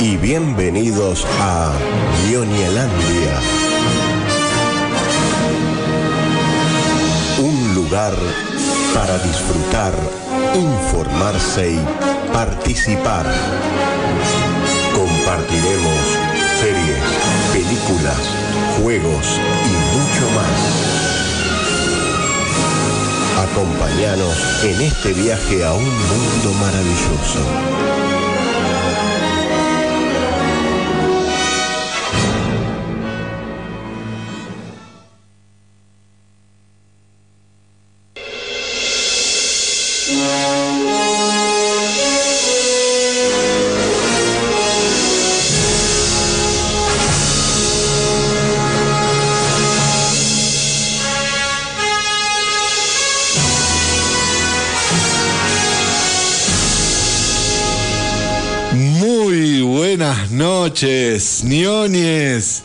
y bienvenidos a Ñoñelandia. Un lugar para disfrutar, informarse y participar. Compartiremos series, películas, juegos y mucho más. Acompáñanos en este viaje a un mundo maravilloso. Noches.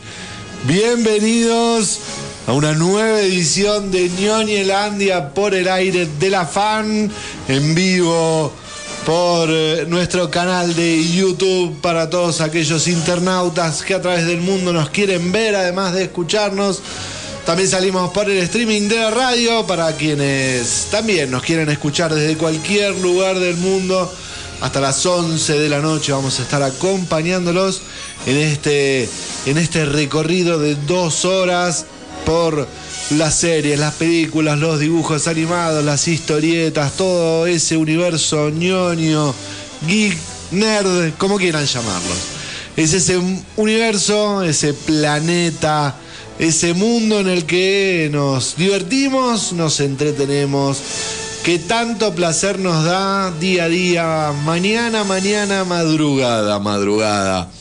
Bienvenidos a una nueva edición de Ñoñelandia por el aire de la fan en vivo por eh, nuestro canal de YouTube para todos aquellos internautas que a través del mundo nos quieren ver, además de escucharnos. También salimos por el streaming de la radio para quienes también nos quieren escuchar desde cualquier lugar del mundo. Hasta las 11 de la noche vamos a estar acompañándolos en este, en este recorrido de dos horas por las series, las películas, los dibujos animados, las historietas, todo ese universo ñoño, geek, nerd, como quieran llamarlos. Es ese universo, ese planeta, ese mundo en el que nos divertimos, nos entretenemos, que tanto placer nos da día a día, mañana, mañana, madrugada, madrugada.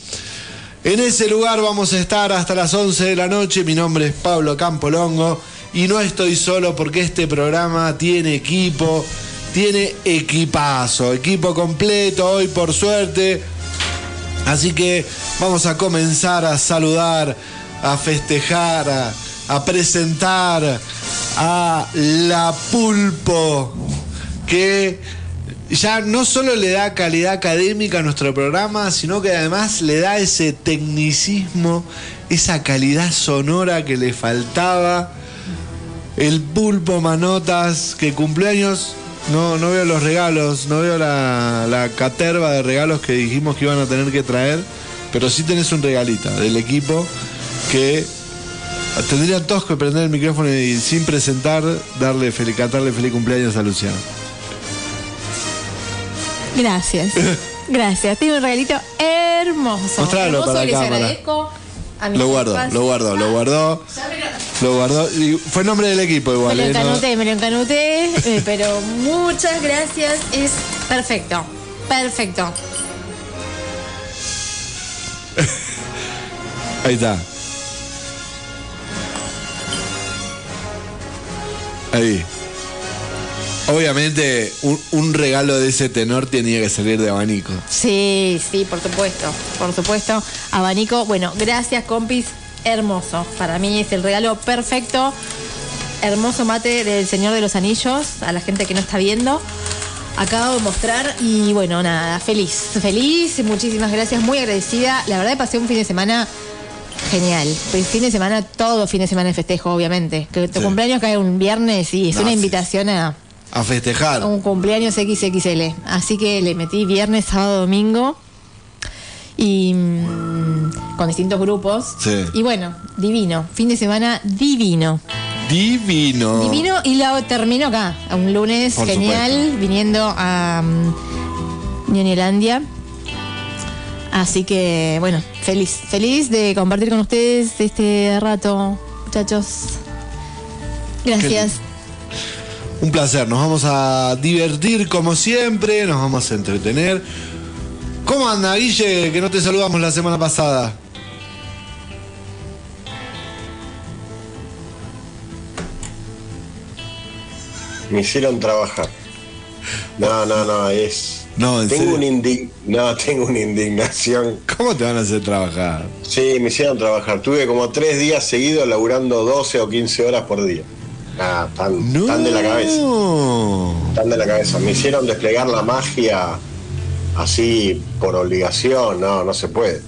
En ese lugar vamos a estar hasta las 11 de la noche. Mi nombre es Pablo Campolongo y no estoy solo porque este programa tiene equipo, tiene equipazo, equipo completo hoy por suerte. Así que vamos a comenzar a saludar, a festejar, a, a presentar a la pulpo que ya no solo le da calidad académica a nuestro programa, sino que además le da ese tecnicismo, esa calidad sonora que le faltaba. El pulpo Manotas, que cumpleaños, no, no veo los regalos, no veo la, la caterva de regalos que dijimos que iban a tener que traer, pero sí tenés un regalito del equipo que tendrían todos que prender el micrófono y sin presentar, darle feliz, cantarle feliz cumpleaños a Luciano. Gracias. Gracias. Tengo un regalito hermoso. Mostralo hermoso, para la les cámara. agradezco a mis Lo guardo, papás. lo guardo, lo guardó. Lo guardó. Y fue nombre del equipo Me igual. lo ¿eh? No- encanuté, me lo encanuté, eh, pero muchas gracias. Es perfecto. Perfecto. Ahí está. Ahí. Obviamente, un, un regalo de ese tenor tenía que salir de abanico. Sí, sí, por supuesto. Por supuesto. Abanico, bueno, gracias, compis. Hermoso. Para mí es el regalo perfecto. Hermoso mate del Señor de los Anillos. A la gente que no está viendo. Acabo de mostrar y bueno, nada, feliz. Feliz, muchísimas gracias, muy agradecida. La verdad pasé un fin de semana genial. Pues fin de semana, todo fin de semana de festejo, obviamente. Que tu Sí. cumpleaños cae un viernes y es No, una sí. invitación a, A festejar. un cumpleaños XXL. Así que le metí viernes, sábado, domingo. Y mm, con distintos grupos. Sí. Y bueno, divino. Fin de semana divino. Divino. Divino y lo termino acá. Un lunes Por genial, supuesto. viniendo a um, Ñoñelandia. Así que, bueno, feliz. Feliz de compartir con ustedes este rato, muchachos. Gracias. Un placer, nos vamos a divertir como siempre, nos vamos a entretener. ¿Cómo anda, Guille? Que no te saludamos la semana pasada. Me hicieron trabajar. No, no, no, es. No, en tengo serio. una indig- no, tengo una indignación. ¿Cómo te van a hacer trabajar? Sí, me hicieron trabajar. Tuve como tres días seguidos laburando 12 o 15 horas por día. Ah, tan, No. tan de la cabeza. Tan de la cabeza. Me hicieron desplegar la magia así por obligación, no, no se puede.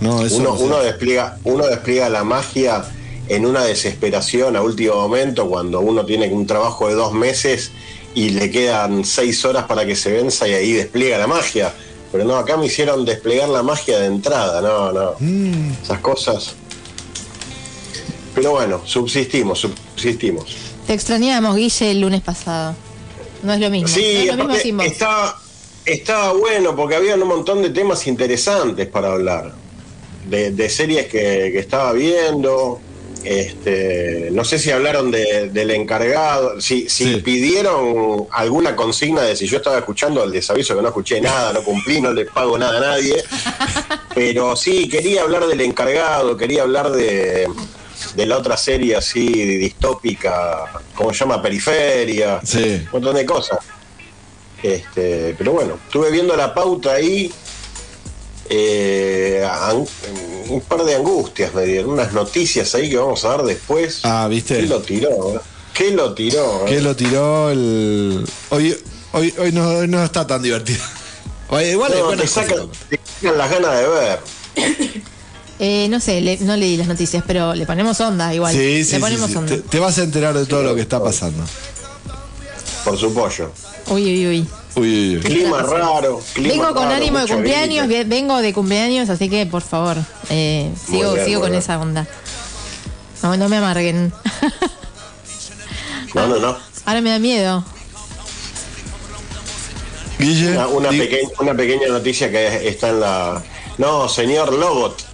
No, eso Uno, no sé. uno despliega, uno despliega la magia en una desesperación a último momento cuando uno tiene un trabajo de dos meses y le quedan seis horas para que se venza y ahí despliega la magia. Pero no, acá me hicieron desplegar la magia de entrada, no, no. Mm, Esas cosas. Pero bueno, subsistimos, subsistimos. Te extrañamos, Guille, el lunes pasado. No es lo mismo. no Sí, es lo mismo aparte sin vos. estaba, estaba bueno porque había un montón de temas interesantes para hablar. De, de series que, que estaba viendo. Este, no sé si hablaron de- del encargado, si, si Sí. pidieron alguna consigna de si yo estaba escuchando el desaviso que no escuché nada, no cumplí, no le pago nada a nadie. Pero sí, quería hablar del encargado, quería hablar de, de la otra serie así distópica, ¿cómo se llama? Periferia Sí. un montón de cosas. Este, pero bueno, estuve viendo la pauta ahí. Eh, an- un par de angustias me dieron, unas noticias ahí que vamos a dar después. Ah, ¿viste? ¿Qué lo tiró? ¿Qué lo tiró? eh? Que lo tiró el. Hoy, hoy, hoy, no, hoy no está tan divertido. Oye, igual No, te, sacan, te sacan las ganas de ver. Eh, no sé, le- no leí las noticias, pero le ponemos onda igual. Sí, sí, le sí, ponemos sí. onda. Te, te vas a enterar de todo lo que está pasando. Por su pollo. Uy, uy, uy. Uy, uy, uy. Clima raro. clima Vengo con raro, ánimo de cumpleaños, vengo de cumpleaños, así que por favor, eh, sigo, bien, sigo con esa onda. No, no me amarguen. No, no, no. Ahora me da miedo. Guille, una pequeña noticia que está en la. No, señor Lobot.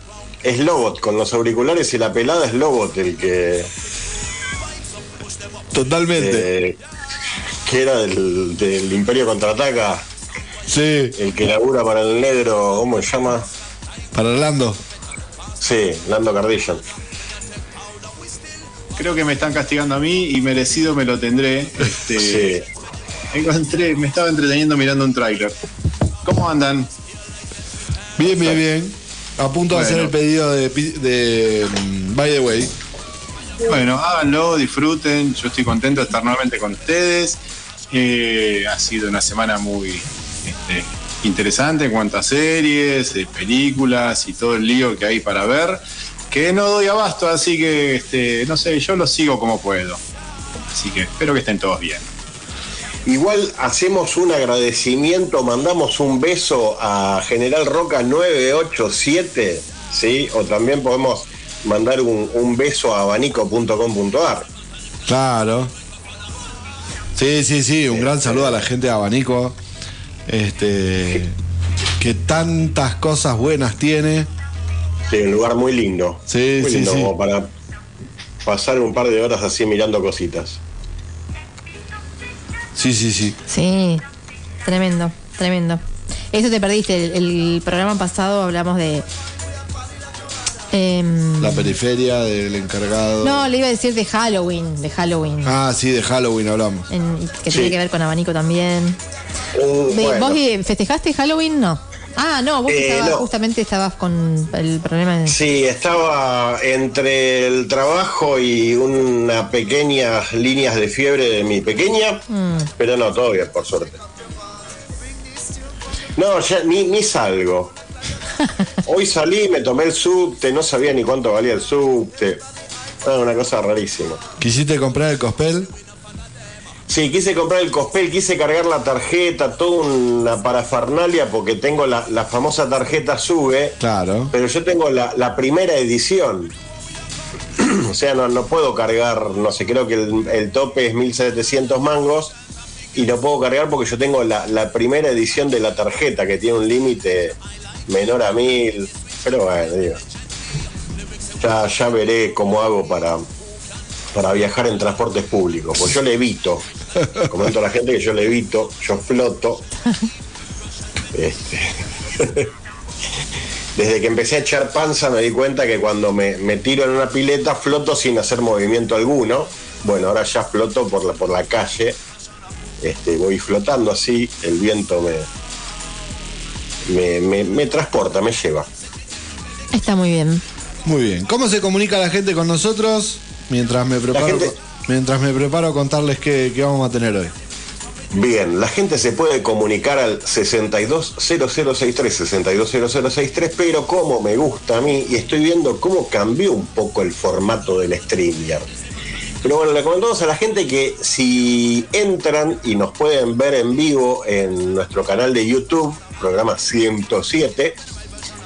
Es Lobot, con los auriculares y la pelada es Lobot el que. totalmente. eh, que era del, del Imperio Contraataca, Sí, el que labura para el negro, ¿cómo se llama? para Orlando. Sí, Lando Cardillo. Creo que me están castigando a mí y merecido me lo tendré. Este, Sí. encontré- me estaba entreteniendo mirando un tráiler. ¿Cómo andan? Bien, bien, bien. A punto de hacer el pedido de, pi- de mm, By the Way. Bueno, háganlo, disfruten. Yo estoy contento de estar nuevamente con ustedes. Eh, ha sido una semana muy este, interesante en cuanto a series, eh, películas y todo el lío que hay para ver. Que no doy abasto, así que este, no sé, yo lo sigo como puedo. Así que espero que estén todos bien. Igual hacemos un agradecimiento, mandamos un beso a General Roca 987, ¿sí? O también podemos mandar un, un beso a abanico.com.ar. Claro. Sí, sí, sí. Un gran saludo a la gente de Abanico. Este. Que tantas cosas buenas tiene. Sí, un lugar muy lindo. Sí, muy sí, lindo sí. como para pasar un par de horas así mirando cositas. Sí, sí, sí. Sí, tremendo, tremendo. Eso te perdiste. El, el programa pasado hablamos de. Em, La periferia del encargado. no, le iba a decir de Halloween, de Halloween. Ah, sí, de Halloween hablamos. en- que Sí. tiene que ver con abanico también. Bueno, ¿Vos festejaste Halloween? No. Ah, no, vos Eh, estabas- no. justamente estabas con el problema de. Sí, estaba entre el trabajo y unas pequeñas líneas de fiebre de mi pequeña, Mm. pero no, todo bien, por suerte. No, ya ni, ni salgo. Hoy salí, me tomé el subte, no sabía ni cuánto valía el subte. Ah, una cosa rarísima. ¿Quisiste comprar el cospel? Sí, quise comprar el cospel, quise cargar la tarjeta, toda una parafernalia, porque tengo la, la famosa tarjeta SUBE, Claro. pero yo tengo la, la primera edición. o sea, no, no puedo cargar, no sé, creo que el, el tope es 1700 mangos y no puedo cargar porque yo tengo la, la primera edición de la tarjeta que tiene un límite menor a 1000. Pero bueno, digo, ya, ya veré cómo hago para, para viajar en transportes públicos, pues yo le evito. Comento a la gente que yo le evito, yo floto. Este, Desde que empecé a echar panza me di cuenta que cuando me, me tiro en una pileta floto sin hacer movimiento alguno. Bueno, ahora ya floto por la, por la calle. Este, voy flotando así, el viento me, me, me- me transporta, me lleva. Está muy bien. Muy bien. ¿Cómo se comunica la gente con nosotros? Mientras me preparo, gente- mientras me preparo a contarles qué, qué vamos a tener hoy. Bien, la gente se puede comunicar al 620063, 620063, pero como me gusta a mí, y estoy viendo cómo cambió un poco el formato del StreamYard. Pero bueno, le comentamos a la gente que si entran y nos pueden ver en vivo en nuestro canal de YouTube, programa 107,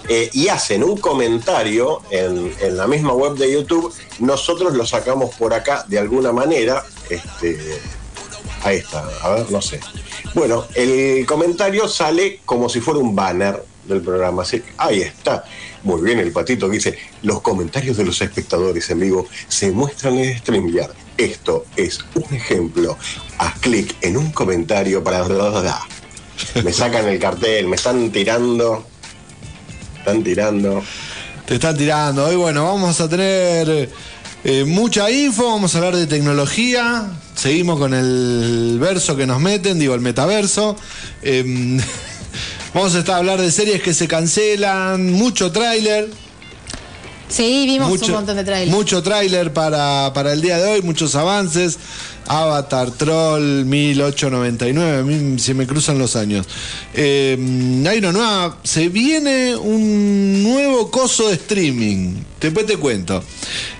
eh, y hacen un comentario en, la misma web de YouTube, nosotros lo sacamos por acá de alguna manera. Este, Ahí está, a ver, no sé. Bueno, el comentario sale como si fuera un banner del programa. Así, ahí está. Muy bien, el patito que dice, los comentarios de los espectadores en vivo se muestran en StreamYard. Esto es un ejemplo. Haz clic en un comentario para... Me sacan el cartel, me están tirando. Están tirando. Te están tirando. Hoy, bueno, vamos a tener eh, mucha info, vamos a hablar de tecnología. Seguimos con el verso que nos meten, digo, el metaverso. Eh, vamos a estar a hablar de series que se cancelan, mucho tráiler. Sí, vimos un montón de trailers. Mucho tráiler para, para el día de hoy, muchos avances. Avatar, Troll, 1899, a mí se me cruzan los años. Eh, hay una nueva, se viene un nuevo coso de streaming, después te cuento.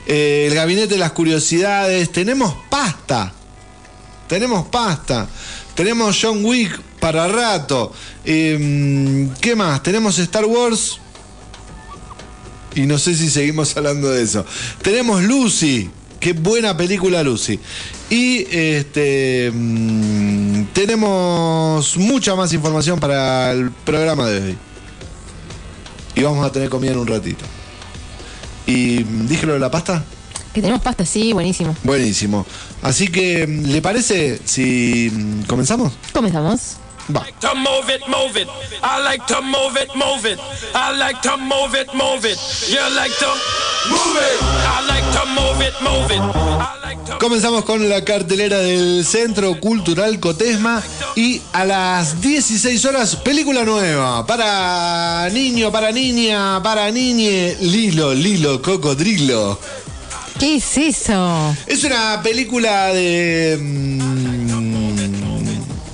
Eh, el gabinete de las curiosidades, tenemos pasta, tenemos pasta, tenemos John Wick para rato. Eh, ¿Qué más? Tenemos Star Wars. Y no sé si seguimos hablando de eso. Tenemos Lucy, Qué buena película Lucy. Y este mm, tenemos mucha más información para el programa de hoy. Y vamos a tener comida en un ratito. ¿Y mm, dije lo de la pasta? Que tenemos pasta, sí, buenísimo. Buenísimo. Así que, mm, ¿le parece si comenzamos? Comenzamos. Va. to move it, move it. I like to move it, move it. I like to move it, move it. You like to move it. I like to move it, move it. I like to Comenzamos con la cartelera del Centro Cultural Cotesma y a las 16 horas película nueva para niño, para niña, para niñe, Lilo, Lilo, Cocodrilo. ¿Qué es eso? Es una película de mm,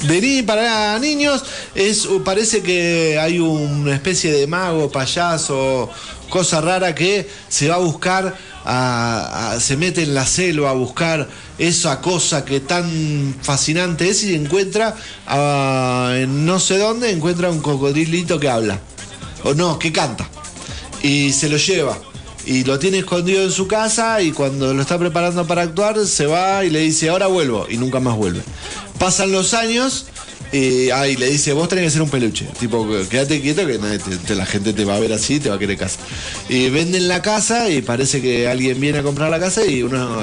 de ni para niños. Es parece que hay una especie de mago, payaso, cosa rara que se va a buscar a- a- se mete en la selva a buscar esa cosa que tan fascinante es y encuentra ah, en no sé dónde encuentra un cocodrilito que habla o no que canta y se lo lleva y lo tiene escondido en su casa y cuando lo está preparando para actuar se va y le dice ahora vuelvo y nunca más vuelve. Pasan los años y ahí le dice vos tenés que ser un peluche, tipo quédate quieto que nadie te- te- la gente te va a ver así y te va a querer casa. Y venden la casa y parece que alguien viene a comprar la casa y uno,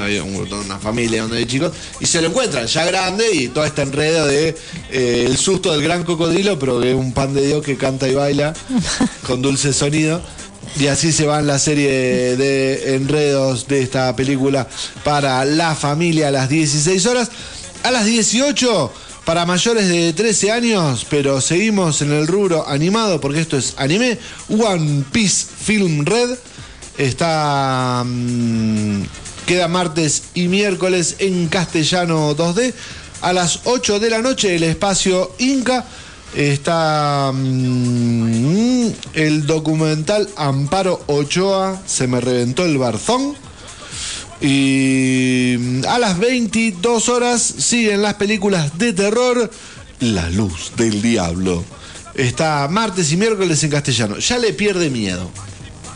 una familia donde hay chicos y se lo encuentran ya grande y todo este enredo de eh, el susto del gran cocodrilo pero que es un pan de Dios que canta y baila con dulce sonido. Y así se van la serie de enredos de esta película para la familia a las 16 horas. A las 18 para mayores de 13 años, pero seguimos en el rubro animado porque esto es anime. One Piece Film Red está... mm, queda martes y miércoles en castellano 2D. A las 8 de la noche el espacio Inca está mm, el documental Amparo Ochoa, se me reventó el barzón. Y mm, a las 22 horas siguen las películas de terror La luz del diablo. Está martes y miércoles en castellano. Ya le pierde miedo.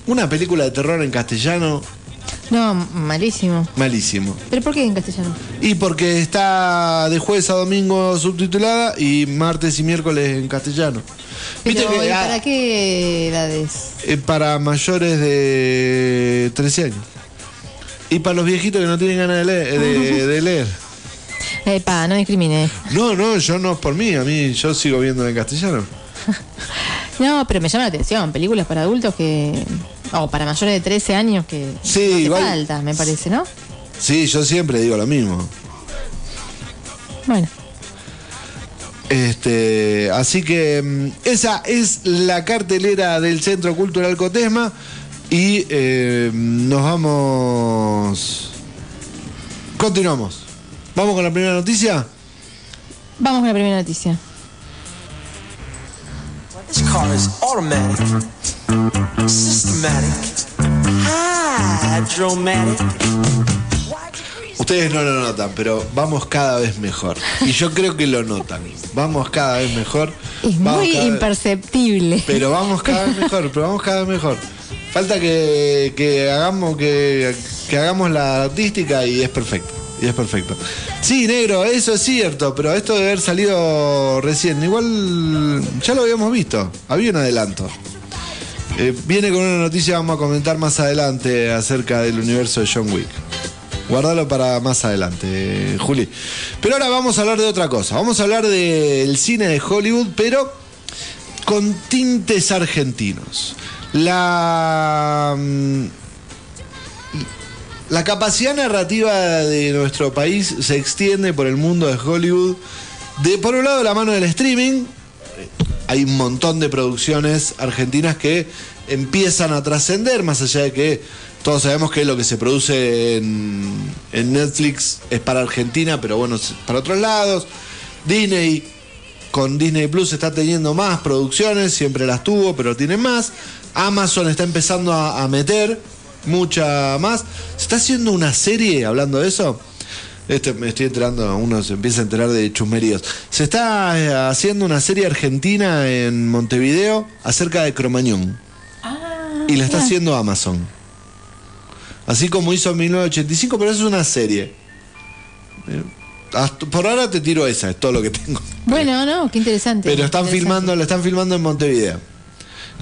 Una película de terror en castellano, No, malísimo. malísimo. ¿Pero por qué en castellano? Y porque está de jueves a domingo subtitulada y martes y miércoles en castellano. Viste Pero, que, ¿y ah, ¿Para qué edades? eh, para mayores de 13 años. Y para los viejitos que no tienen ganas de leer. De, de leer. Eh, no discrimine. No, no, yo no es por mí, a mí yo sigo viendo en castellano. No, pero me llama la atención. Películas para adultos que. O para mayores de 13 años que. Sí, no igual- falta, me parece, ¿no? Sí, yo siempre digo lo mismo. Bueno. Este, así que mm, esa es la cartelera del Centro Cultural Cotesma y eh, nos vamos. Continuamos. Vamos con la primera noticia. Vamos a la primera noticia. This car is automatic, systematic, hydromatic. Ustedes no lo notan, pero vamos cada vez mejor. Y yo creo que lo notan. Vamos cada vez mejor. Es Vamos muy vez- imperceptible. Pero vamos cada vez mejor, pero vamos cada vez mejor. Falta que, que hagamos que, que hagamos la artística y es perfecto. Y es perfecto. Sí, negro, eso es cierto, pero esto de haber salido recién, igual ya lo habíamos visto. Había un adelanto. Eh, viene con una noticia, vamos a comentar más adelante acerca del universo de John Wick. Guardalo para más adelante, Juli. Pero ahora vamos a hablar de otra cosa. Vamos a hablar del cine de Hollywood, pero con tintes argentinos. La. mm, La capacidad narrativa de nuestro país se extiende por el mundo de Hollywood. De, por un lado, la mano del streaming. Hay un montón de producciones argentinas que empiezan a trascender, más allá de que todos sabemos que lo que se produce en, en Netflix es para Argentina, pero bueno, para otros lados. Disney con Disney Plus está teniendo más producciones, siempre las tuvo, pero tiene más. Amazon está empezando a, a meter mucha más. Se está haciendo una serie, hablando de eso. Este, me estoy enterando, uno se empieza a enterar de chusmeríos. Se está eh, haciendo una serie argentina en Montevideo acerca de Cromañón. y la está haciendo Amazon. Así como hizo en 1985, pero eso es una serie. Eh, hasta- por ahora te tiro esa, es todo lo que tengo. Bueno, no, qué interesante. Pero están Interesante. filmando, lo están filmando en Montevideo.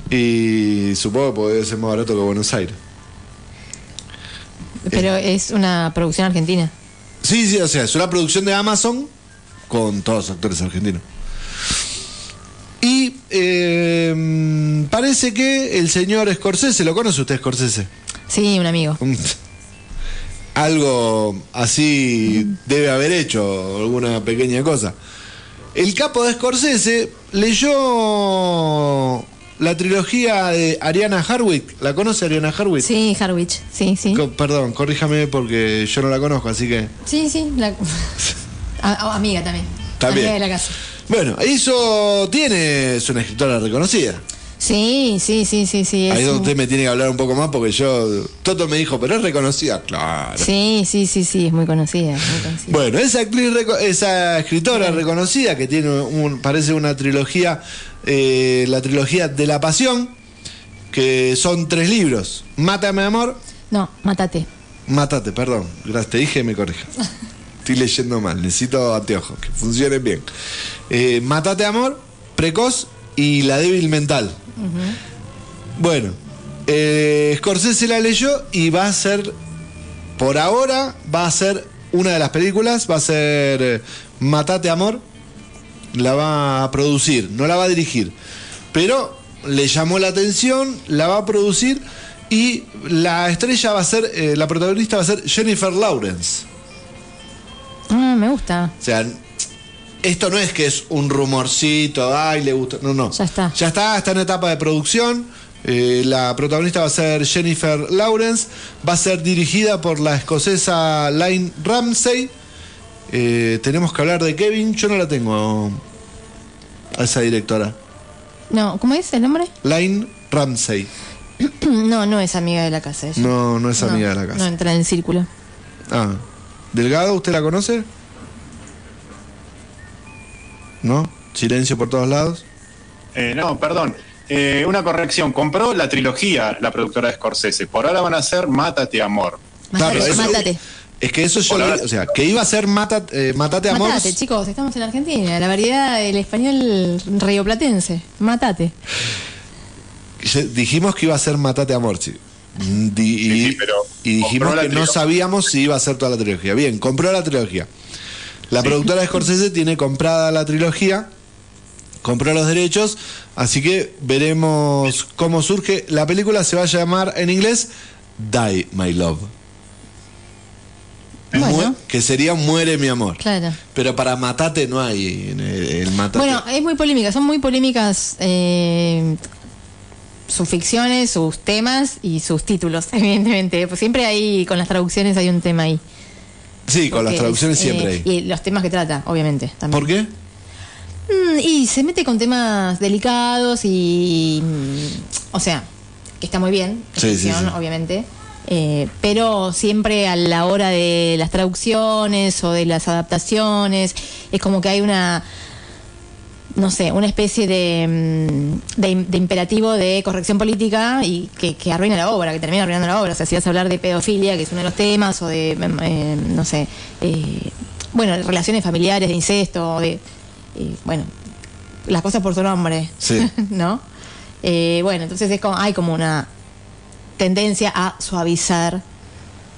Y supongo que puede ser más barato que Buenos Aires. Pero es una producción argentina. Sí, sí, o sea, es una producción de Amazon con todos los actores argentinos. Y eh, parece que el señor Scorsese, ¿lo conoce usted Scorsese? Sí, un amigo. Algo así debe haber hecho, alguna pequeña cosa. El capo de Scorsese leyó la trilogía de Ariana Harwick. ¿La conoce Ariana Harwick? Sí, Harwich. Sí, sí. Co- Perdón, corríjame porque yo no la conozco, así que... Sí, sí. la- A- amiga también. También. Amiga de la casa. Bueno, eso tiene, es una escritora reconocida. Sí, sí, sí, sí, sí. Ahí es donde un- usted me tiene que hablar un poco más porque yo, Toto me dijo, pero es reconocida. Claro. Sí, sí, sí, sí, es muy conocida. muy conocida. Bueno, esa actriz, esa escritora reconocida que tiene un, parece una trilogía, eh, la trilogía de la pasión, que son tres libros. Mátame amor, No, mátate. mátate, perdón. Gracias, te dije y me corrija. Estoy leyendo mal, necesito anteojos, que funcionen bien. Eh, Mátate amor, precoz y la débil mental. Bueno, eh, Scorsese la leyó y va a ser, por ahora, va a ser una de las películas, va a ser eh, Matate Amor, la va a producir, no la va a dirigir, pero le llamó la atención, la va a producir y la estrella va a ser, eh, la protagonista va a ser Jennifer Lawrence. Ah, me gusta. O sea, esto no es que es un rumorcito, ay, le gusta. No, no. Ya está. Ya está, está en etapa de producción. Eh, la protagonista va a ser Jennifer Lawrence. Va a ser dirigida por la escocesa Line Ramsey. Eh, tenemos que hablar de Kevin. Yo no la tengo a esa directora. No, ¿cómo es el nombre? Line Ramsey. No, no es amiga de la casa. ella. No, no es amiga de la casa. No entra en el círculo. Ah. ¿Delgado, usted la conoce? ¿No? Silencio por todos lados. Eh, no, perdón. Eh, una corrección. Compró la trilogía la productora de Scorsese. Por ahora van a ser Mátate Amor. Mátate, Claro, eso- mátate. Es que eso yo o sea, que iba a ser mata, eh, Matate Amor. Mátate, chicos, estamos en Argentina. La variedad del español rioplatense. Mátate. Ya Dijimos que iba a ser Matate Amor, sí. Mm, di- y, Sí, sí, pero y dijimos que no sabíamos si iba a ser toda la trilogía. Bien, compró la trilogía. La productora de Scorsese tiene comprada la trilogía, compró los derechos, así que veremos cómo surge. La película se va a llamar en inglés Die My Love. Bueno. Que sería Muere mi amor. Claro. Pero para Matate no hay el, el Matate. Bueno, es muy polémica. Son muy polémicas eh, sus ficciones, sus temas y sus títulos, evidentemente. Pues siempre hay, con las traducciones hay un tema ahí. Sí, con las traducciones es, siempre eh, hay. Y los temas que trata, obviamente. También. ¿Por qué? Mm, y se mete con temas delicados y. mm, O sea, que está muy bien, Sí, sí. obviamente. eh, pero siempre a la hora de las traducciones o de las adaptaciones, es como que hay una. No sé, una especie de, mm, de, de imperativo de corrección política y que, que arruina la obra, que termina arruinando la obra. O sea, si vas a hablar de pedofilia, que es uno de los temas, o de, mm, eh, no sé, eh, bueno, relaciones familiares, de incesto, de, eh, bueno, las cosas por su nombre, Sí. ¿no? Eh, bueno, entonces es como, hay como una tendencia a suavizar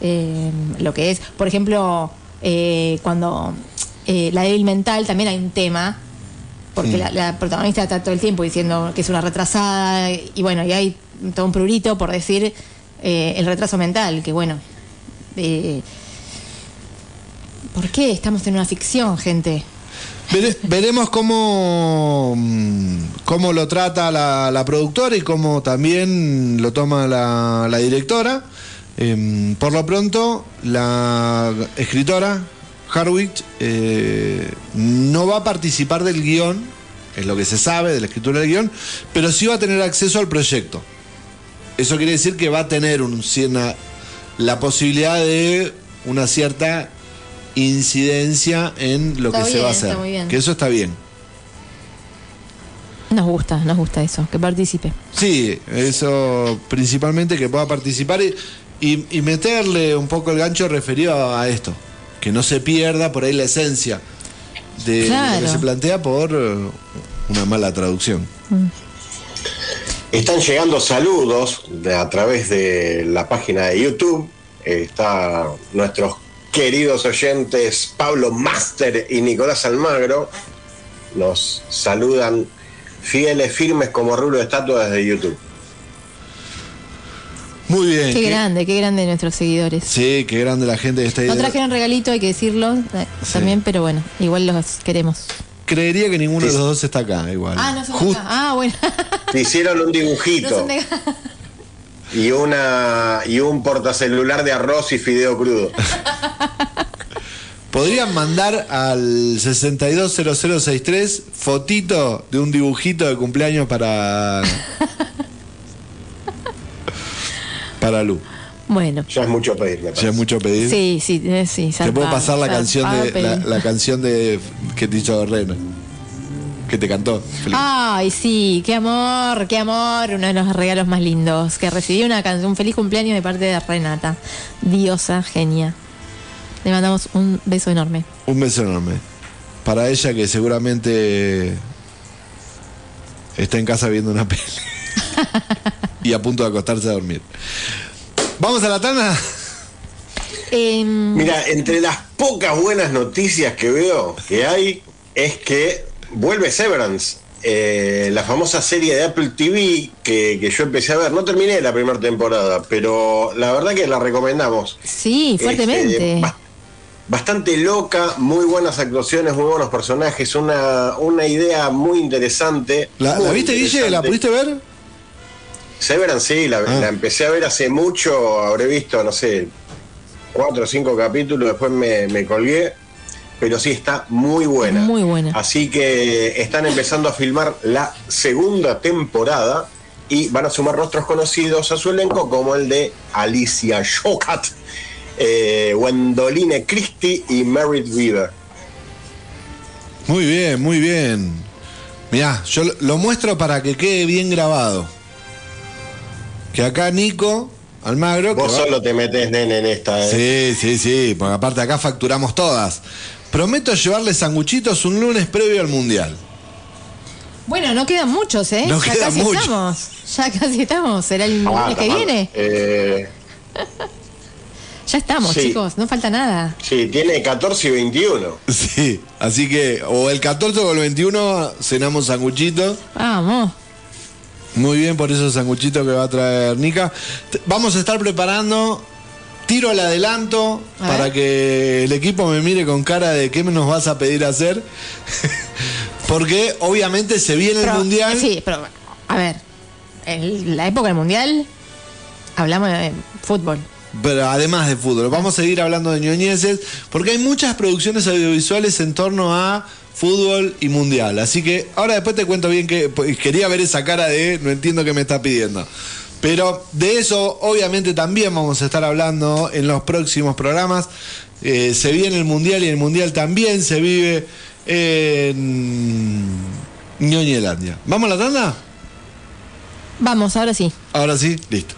eh, lo que es. Por ejemplo, eh, cuando eh, la débil mental también hay un tema, porque la, la protagonista está todo el tiempo diciendo que es una retrasada, y bueno, y hay todo un prurito por decir eh, el retraso mental, que bueno. eh, ¿Por qué estamos en una ficción, gente? Vere- veremos cómo, mm, cómo lo trata la, la productora y cómo también lo toma la, la directora. Em, por lo pronto, la escritora, Harwich, eh, no va a participar del guion, es lo que se sabe de la escritura del guion, pero sí va a tener acceso al proyecto. Eso quiere decir que va a tener un, cierna- la posibilidad de una cierta incidencia en lo Está que se va a hacer. muy bien. Que eso está bien. Nos gusta, nos gusta eso, que participe. Sí, eso principalmente que pueda participar y, y- y meterle un poco el gancho referido a esto. Que no se pierda por ahí la esencia de Claro. lo que se plantea por eh, una mala traducción. Están llegando saludos de- a través de la página de YouTube. Eh, Está nuestros queridos oyentes Pablo Master y Nicolás Almagro. Nos saludan fieles, firmes como rulo de estatua desde YouTube. Muy bien. Qué qué- grande, qué grande nuestros seguidores. Sí, qué grande la gente que está ahí. No trajeron regalito, hay que decirlo eh, Sí. también, pero bueno, igual los queremos. Creería que ninguno de los dos está acá, igual. Ah, no son acá. Ah, bueno. Te hicieron un no dibujito son de acá. y una y un portacelular de arroz y fideo crudo. Podrían mandar al 620063 fotito de un dibujito de cumpleaños para. para Lu. Bueno. Ya es mucho pedir, me Ya es mucho pedir. Sí, sí, eh, sí. Te puedo pasar la canción de la, la canción de que te hizo Rena. Que te cantó. Felipe. Ay, sí, qué amor, qué amor. Uno de los regalos más lindos. Que recibí una canción, un feliz cumpleaños de parte de Renata. Diosa, genia. Le mandamos un beso enorme. Un beso enorme. Para ella que seguramente está en casa viendo una peli. y a punto de acostarse a dormir. Vamos a la tana. Em, Mira, entre las pocas buenas noticias que veo que hay es que vuelve Severance, eh, la famosa serie de Apple TV que, que yo empecé a ver. No terminé la primera temporada, pero la verdad que la recomendamos. sí, fuertemente. Este, ba- bastante loca, muy buenas actuaciones, muy buenos personajes, una, una idea muy interesante. ¿La, muy la viste, Guille? ¿La pudiste ver? Severance, sí, la, Ah. la empecé a ver hace mucho, habré visto, no sé, cuatro o cinco capítulos, después me, me colgué, pero sí está muy buena. Muy buena. Así que están empezando a filmar la segunda temporada y van a sumar rostros conocidos a su elenco como el de Alicia Shokat, eh, Gwendoline Christie y Merritt Weaver. Muy bien, muy bien. Mirá, yo lo muestro para que quede bien grabado. Que acá Nico Almagro. que Vos va- solo te metes, nene, en esta. ¿eh? Sí, sí, sí, porque aparte acá facturamos todas. Prometo llevarles sanguchitos un lunes previo al mundial. Bueno, no quedan muchos, ¿eh? No ya quedan casi muchos. estamos. Ya casi estamos. ¿Será el Ah, lunes que viene? Eh, Ya estamos, sí. chicos. No falta nada. sí, tiene 14 y 21. Sí, así que o el 14 o el 21 cenamos sanguchitos. Vamos. Muy bien por esos sanguchitos que va a traer Nica. Vamos a estar preparando tiro al adelanto A para ver. que el equipo me mire con cara de qué nos vas a pedir hacer. Porque obviamente se viene el mundial. Sí, pero a ver. En la época del mundial hablamos de fútbol. Pero además de fútbol, vamos a seguir hablando de ñoñeses, porque hay muchas producciones audiovisuales en torno a fútbol y mundial. Así que ahora después te cuento bien que pues, quería ver esa cara de no entiendo qué me está pidiendo. Pero de eso obviamente también vamos a estar hablando en los próximos programas. Eh, se viene el mundial y el mundial también se vive en Ñoñelandia. ¿Vamos a la tanda? Vamos, ahora sí. Ahora sí, listo.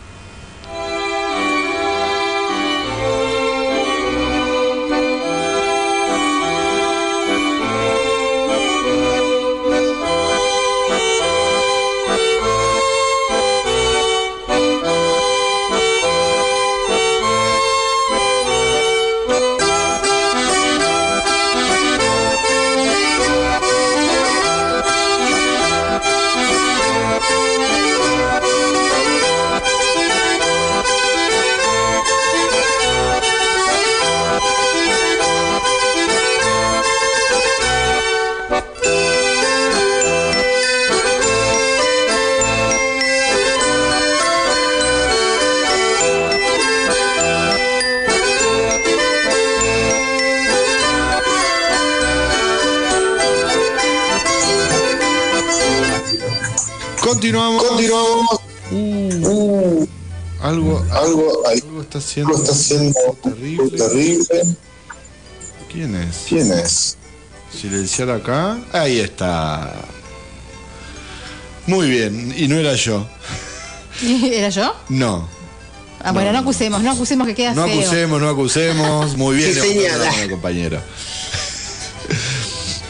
Está haciendo, está haciendo terrible. terrible. ¿Quién es? ¿Quién es? Silenciar acá. Ahí está. Muy bien. Y no era yo. ¿Era yo? No. Ah, bueno, no acusemos, no acusemos que queda No feo. acusemos, no acusemos. Muy bien, Sí, le vamos a dar señala. la mano, compañero.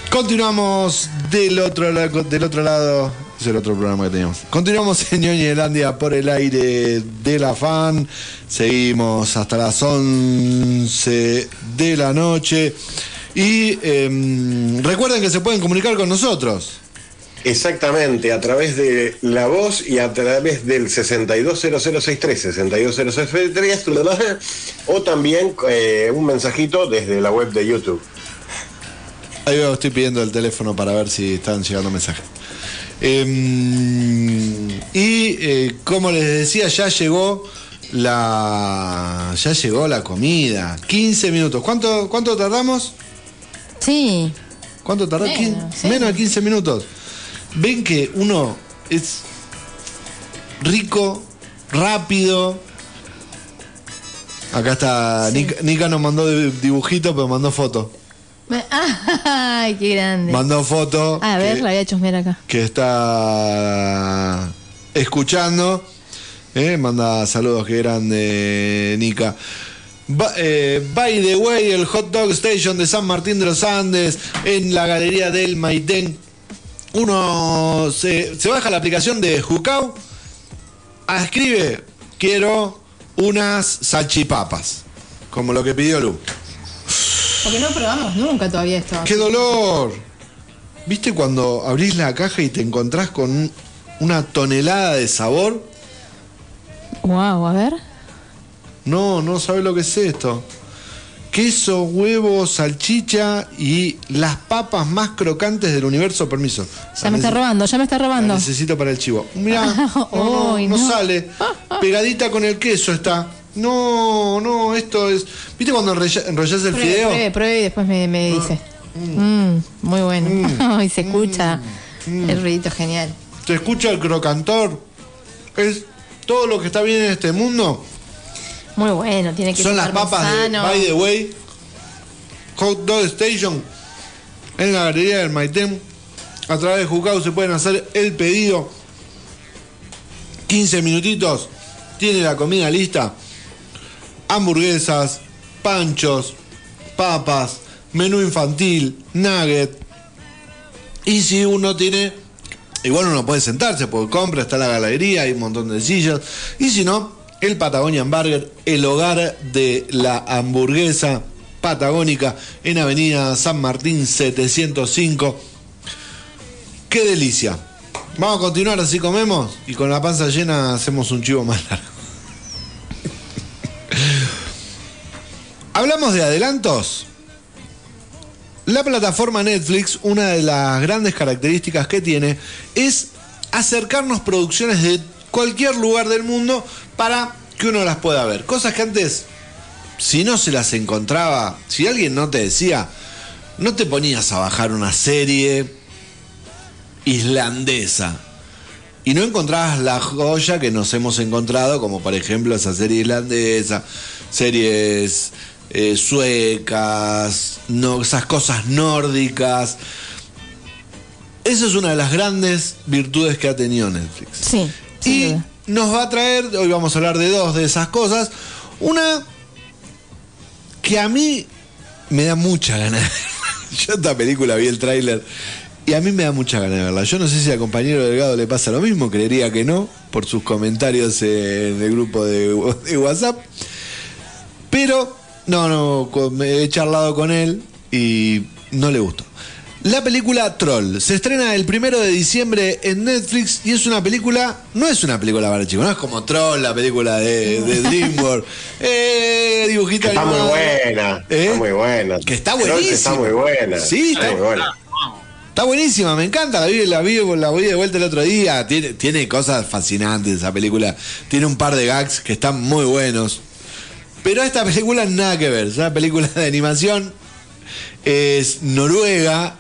Continuamos del otro, la- del otro lado. Es el otro programa que teníamos. Continuamos en Ñoñelandia por el aire de la fan. Seguimos hasta las 11 de la noche. Y em, recuerden que se pueden comunicar con nosotros. Exactamente, a través de la voz y a través del 620063, 620063, o también eh, un mensajito desde la web de YouTube. Ahí veo, estoy pidiendo el teléfono para ver si están llegando mensajes. Em, y eh, como les decía, ya llegó la ya llegó la comida. 15 minutos. ¿Cuánto, cuánto tardamos? Sí. ¿Cuánto tardó? Menos, Quin- sí. Menos de 15 minutos. Ven que uno es rico, rápido. Acá está, Nica, Nica nos mandó dibujito, pero mandó foto. Ay, qué grande. Mandó foto. Ah, a ver, que- la voy a chusmear acá. que está escuchando. ¿Eh? Manda saludos, que grande, Nica. Ba- eh, by the way, el Hot Dog Station de San Martín de los Andes, en la galería del Maitén. Uno se, se baja la aplicación de Jucao, escribe, quiero unas salchipapas, como lo que pidió Lu. Porque no probamos nunca todavía esto. ¡Qué dolor! ¿Viste cuando abrís la caja y te encontrás con un- una tonelada de sabor? Wow, a ver. No, no sabes lo que es esto. Queso, huevo, salchicha y las papas más crocantes del universo. Permiso. Ya me está robando, ya me está La robando. necesito para el chivo. Mirá, no, no, Ay, no no. sale. Pegadita con el queso está. No, no, esto es. ¿Viste cuando enrollás el Pruebe, fideo? pruebe, pruebe y después me, me dice. Mm, muy bueno. y se escucha el ruidito genial. Se escucha el crocantor. Es todo lo que está bien en este mundo. Muy bueno, tiene que Son las papas de. By the Way, Hot Dog Station, en la galería del Maitén. A través de Jucao se pueden hacer el pedido. 15 minutitos, tiene la comida lista. Hamburguesas, panchos, papas, menú infantil, nugget. Y si uno tiene, igual uno puede sentarse, porque compra, está la galería, hay un montón de sillas. Y si no, el Patagonia Burger, el hogar de la hamburguesa patagónica en Avenida San Martín 705. ¡Qué delicia! Vamos a continuar así comemos y con la panza llena hacemos un chivo más largo. Hablamos de adelantos. La plataforma Netflix, una de las grandes características que tiene es acercarnos producciones de cualquier lugar del mundo para que uno las pueda ver. Cosas que antes, si no se las encontraba, si alguien no te decía, no te ponías a bajar una serie islandesa y no encontrabas la joya que nos hemos encontrado, como por ejemplo esa serie islandesa, series eh, suecas, no, esas cosas nórdicas. Esa es una de las grandes virtudes que ha tenido Netflix. Sí. Y duda. nos va a traer, hoy vamos a hablar de dos de esas cosas. Una que a mí me da mucha gana. Yo esta película vi el tráiler y a mí me da mucha gana de verla. Yo no sé si al compañero Delgado le pasa lo mismo, creería que no, por sus comentarios en el grupo de, de WhatsApp. Pero, no, no, me he charlado con él y no le gustó. La película Troll se estrena el primero de diciembre en Netflix y es una película, no es una película para chicos, no es como Troll, la película de, de DreamWorks. eh, dibujito Está muy animado. buena. ¿Eh? Está muy buena. Que está buenísima. Está muy buena. Sí, está- muy buena. Está buenísima, me encanta. La vi, la vi, la vi de vuelta el otro día. Tiene, tiene cosas fascinantes esa película. Tiene un par de gags que están muy buenos. Pero esta película nada que ver. Es una película de animación. Es noruega,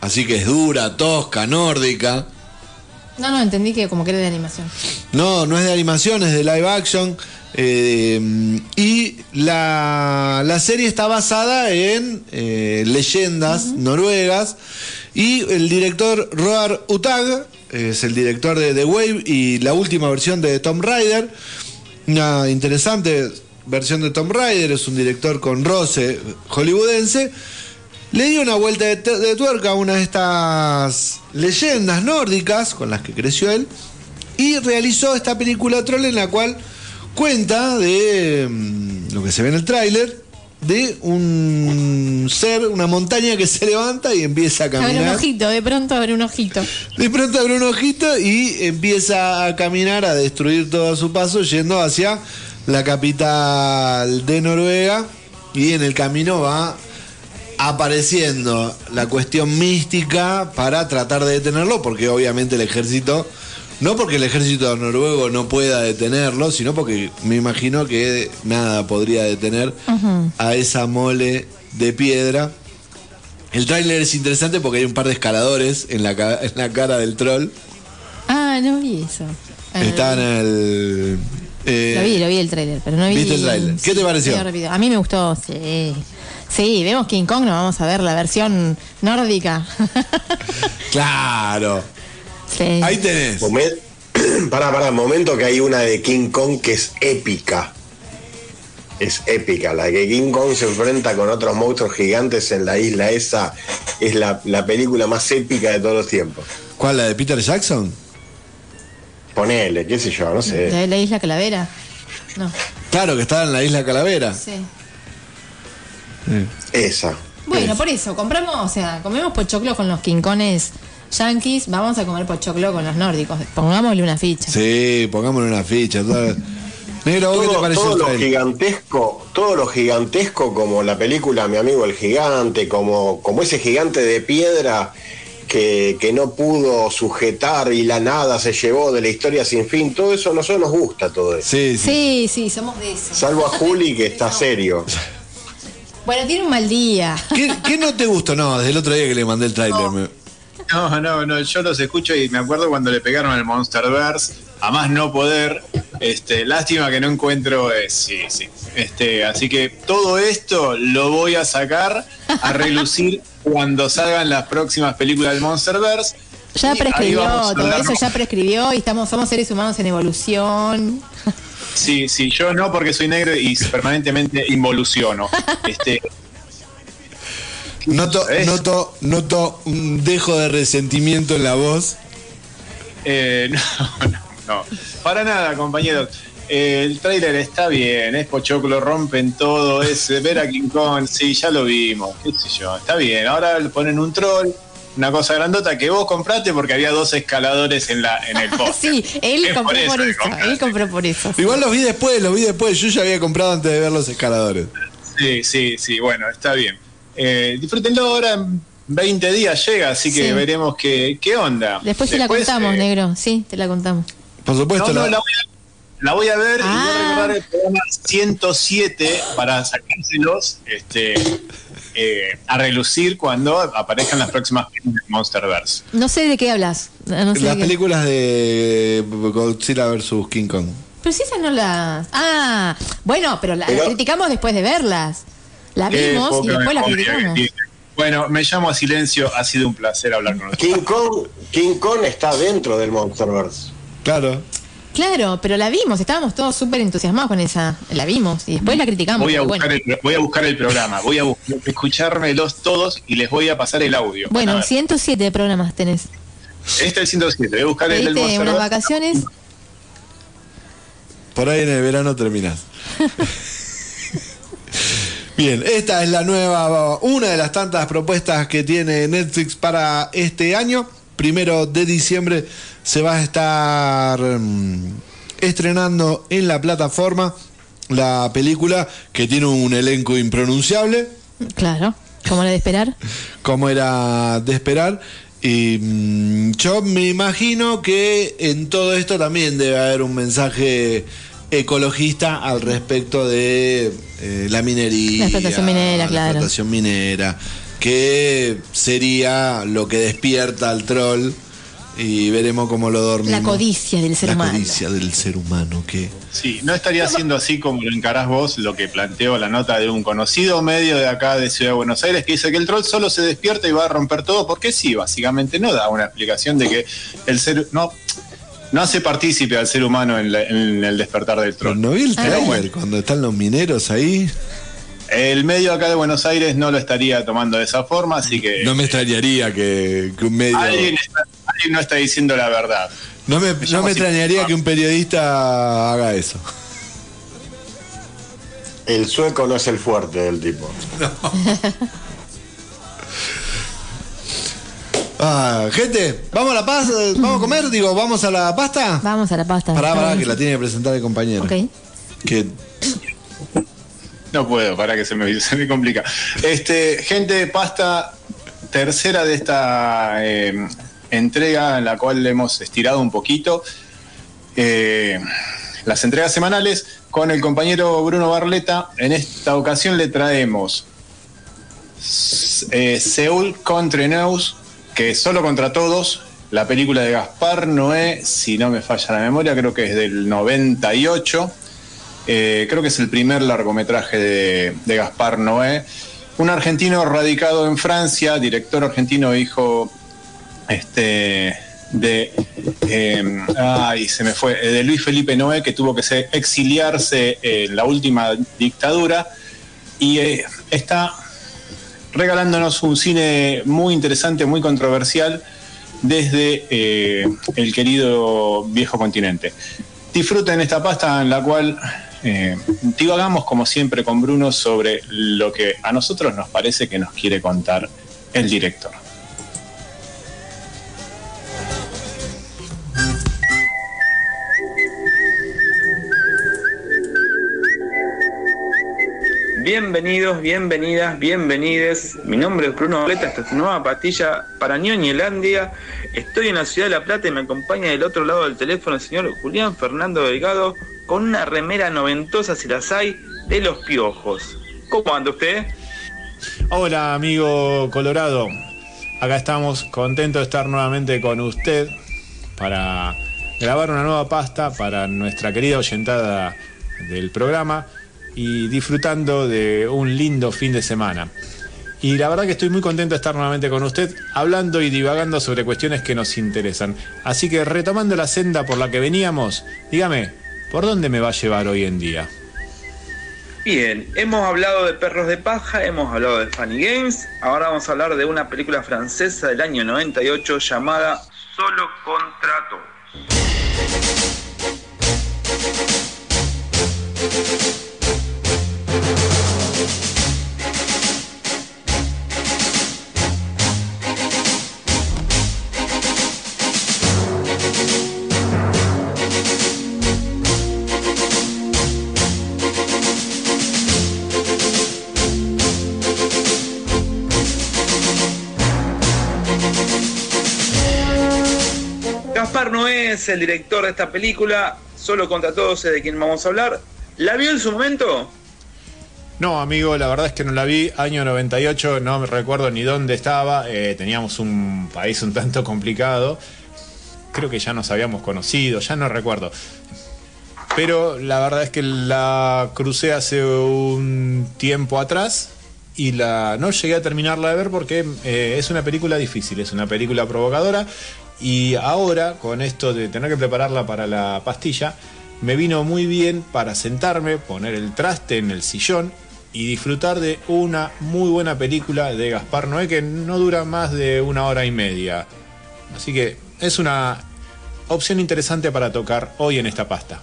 así que es dura, tosca, nórdica. No, no, entendí que como que era de animación. No, no es de animación, es de live action. Eh, y la, la serie está basada en eh, leyendas noruegas. Y el director Roar Utag es el director de The Wave y la última versión de Tom Raider. Una interesante versión de Tom Raider, es un director con roce hollywoodense. Le dio una vuelta de, tu- de tuerca a una de estas leyendas nórdicas con las que creció él y realizó esta película Troll en la cual cuenta de mm, lo que se ve en el tráiler de un ser, una montaña que se levanta y empieza a Abre un caminar. ojito, de pronto abre un ojito. De pronto abre un ojito y empieza a caminar, a destruir todo a su paso, yendo hacia la capital de Noruega. Y en el camino va apareciendo la cuestión mística para tratar de detenerlo, porque obviamente el ejército, no porque el ejército noruego no pueda detenerlo, sino porque me imagino que nada podría detener a esa mole de piedra. El tráiler es interesante porque hay un par de escaladores en la, ca- en la cara del troll. Ah, no vi eso. Ah, Está en el... eh, Lo vi, lo vi el tráiler, pero no vi. ¿Viste el tráiler? ¿Qué te pareció? A mí me gustó, sí. Sí, vemos King Kong, no vamos a ver la versión nórdica. Claro. sí. Ahí tenés. Momen- Pará, pará, momento que hay una de King Kong que es épica. Es épica. La que King Kong se enfrenta con otros monstruos gigantes en la isla esa es la, la película más épica de todos los tiempos. ¿Cuál, la de Peter Jackson? Ponele, qué sé yo, no sé. ¿La la isla Calavera? No, Claro, que estaba en la isla Calavera. sí. Esa. Bueno, por eso, compramos, o sea, comemos pochoclo con los quincones yanquis, vamos a comer pochoclo con los nórdicos. Pongámosle una ficha. Sí, pongámosle una ficha. toda- Negro, ¿vos qué te Todo, pareció todo lo gigantesco, todo lo gigantesco como la película Mi amigo el gigante, como, como ese gigante de piedra que, que no pudo sujetar y la nada se llevó de la historia sin fin, todo eso a nosotros nos gusta todo eso. Sí, sí. Sí, sí, somos de eso. Salvo a Juli que está serio. Bueno, tiene un mal día. ¿Qué, qué no te gustó? No, desde el otro día que le mandé el tráiler. No, no, no, yo los escucho y me acuerdo cuando le pegaron al Monsterverse, a más no poder, este, lástima que no encuentro, eh, sí, sí, este, así que todo esto lo voy a sacar a relucir cuando salgan las próximas películas del Monsterverse. Ya prescribió, todo eso ¿no? ya prescribió y estamos, somos seres humanos en evolución. Sí, sí, yo no porque soy negro y permanentemente involuciono. Este, Noto, Es- noto, noto un dejo de resentimiento en la voz. Eh, no, no, no. Para nada, compañeros. Eh, el tráiler está bien, es pochoclo, rompen todo, es ver a King Kong, sí, ya lo vimos, qué sé yo, está bien. Ahora le ponen un troll, una cosa grandota que vos compraste porque había dos escaladores en la en el post. Sí, él Es compró por eso él compró por eso. Igual los vi después, los vi después. Yo ya había comprado antes de ver los escaladores. Sí, sí, sí, bueno, está bien. Eh, disfrútenlo ahora, en 20 días llega, así que Sí. veremos qué, qué onda. Después te la contamos, eh, negro. Sí, te la contamos. Por supuesto, No, no, la- la voy a, la voy a ver y voy Ah. a recordar el programa 107 para sacárselos. Este, eh, a relucir cuando aparezcan las próximas películas de Monsterverse. No sé de qué hablas. No sé Las de qué- películas de Godzilla vs. King Kong. Pero si esas no las. Ah, bueno, pero la, la Pero- criticamos después de verlas. La Qué vimos y después la memoria que criticamos. Bueno, me llamo a silencio, ha sido un placer hablar con ustedes. King Kong, King Kong está dentro del Monsterverse. Claro. Claro, pero la vimos, estábamos todos súper entusiasmados con esa. La vimos y después la criticamos. Voy a, buscar bueno, el, voy a buscar el programa, voy a escuchármelos todos y les voy a pasar el audio. bueno A ver, 107 programas tenés. este es el 107, voy a buscar el del unas vacaciones. Por ahí en el verano terminas. Bien, esta es la nueva, una de las tantas propuestas que tiene Netflix para este año. Primero de diciembre se va a estar mm, estrenando en la plataforma la película que tiene un elenco impronunciable, Claro, como la de esperar. como era de esperar. Y mm, yo me imagino que en todo esto también debe haber un mensaje ecologista al respecto de eh, la minería. La explotación minera, la claro. explotación minera, que sería lo que despierta al troll y veremos cómo lo dormimos. La codicia del ser La humano. codicia del ser humano, que... Sí, no estaría siendo así como lo encarás vos, lo que planteó la nota de un conocido medio de acá de Ciudad de Buenos Aires, que dice que el troll solo se despierta y va a romper todo, porque sí, básicamente no da una explicación de que el ser no, no hace partícipe al ser humano en, la- en el despertar del Pero troll. no vi el Ah. trailer cuando están los mineros ahí. El medio acá de Buenos Aires no lo estaría tomando de esa forma, así que No me extrañaría que, que un medio... alguien, está- alguien no está diciendo la verdad. No me, no me extrañaría que un periodista haga eso. El sueco no es el fuerte del tipo. Ah, gente, ¿vamos a la paz? ¿Vamos a comer? Digo, ¿vamos a la pasta? Vamos a la pasta. Pará, pará, que la tiene que presentar el compañero. Ok. Que No puedo, para que se me, se me complica. Este, gente, pasta tercera de esta eh, entrega en la cual le hemos estirado un poquito. Eh, las entregas semanales con el compañero Bruno Barleta. En esta ocasión le traemos eh, Seúl Contre News, que solo contra todos. La película de Gaspar Noé, si no me falla la memoria, creo que es del 98. Eh, creo que es el primer largometraje de, Gaspar Noé. Un argentino radicado en Francia, director argentino, hijo este, de. eh, ay, se me fue. De Luis Felipe Noé, que tuvo que se- exiliarse en la última dictadura. Y eh, está regalándonos un cine muy interesante, muy controversial, desde eh, el querido viejo continente. Disfruten esta pasta en la cual eh, divagamos como siempre con Bruno sobre lo que a nosotros nos parece que nos quiere contar el director. Bienvenidos, bienvenidas, bienvenides. Mi nombre es Bruno Boleta, esta es nueva pastilla para Ñoñelandia. Estoy en la ciudad de La Plata y me acompaña del otro lado del teléfono el señor Julián Fernando Delgado con una remera noventosa, si las hay, de los piojos. ¿Cómo anda usted? Hola amigo Colorado, acá estamos contentos de estar nuevamente con usted para grabar una nueva pasta para nuestra querida oyentada del programa y disfrutando de un lindo fin de semana. Y la verdad que estoy muy contento de estar nuevamente con usted, hablando y divagando sobre cuestiones que nos interesan. Así que retomando la senda por la que veníamos, dígame, ¿por dónde me va a llevar hoy en día? Bien, hemos hablado de Perros de Paja, hemos hablado de Funny Games, ahora vamos a hablar de una película francesa del año 98 llamada Solo contra todos. El director de esta película, Solo contra de quien vamos a hablar. ¿La vio en su momento? No, amigo, la verdad es que no la vi. Año 98, no me recuerdo ni dónde estaba. eh, teníamos un país un tanto complicado. Creo que ya nos habíamos conocido, ya no recuerdo. Pero la verdad es que la crucé hace un tiempo atrás y la no llegué a terminarla de ver porque eh, es una película difícil, es una película provocadora. Y ahora, con esto de tener que prepararla para la pastilla, me vino muy bien para sentarme, poner el traste en el sillón y disfrutar de una muy buena película de Gaspar Noé que no dura más de una hora y media. Así que es una opción interesante para tocar hoy en esta pasta.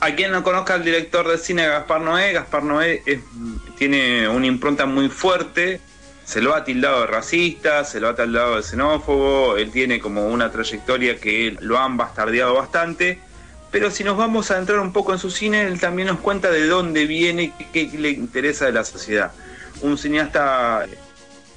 A quien no conozca al director de cine Gaspar Noé, Gaspar Noé tiene una impronta muy fuerte, se lo ha tildado de racista, se lo ha tildado de xenófobo, él tiene como una trayectoria que lo han bastardeado bastante, pero si nos vamos a entrar un poco en su cine, él también nos cuenta de dónde viene qué, le interesa de la sociedad. Un cineasta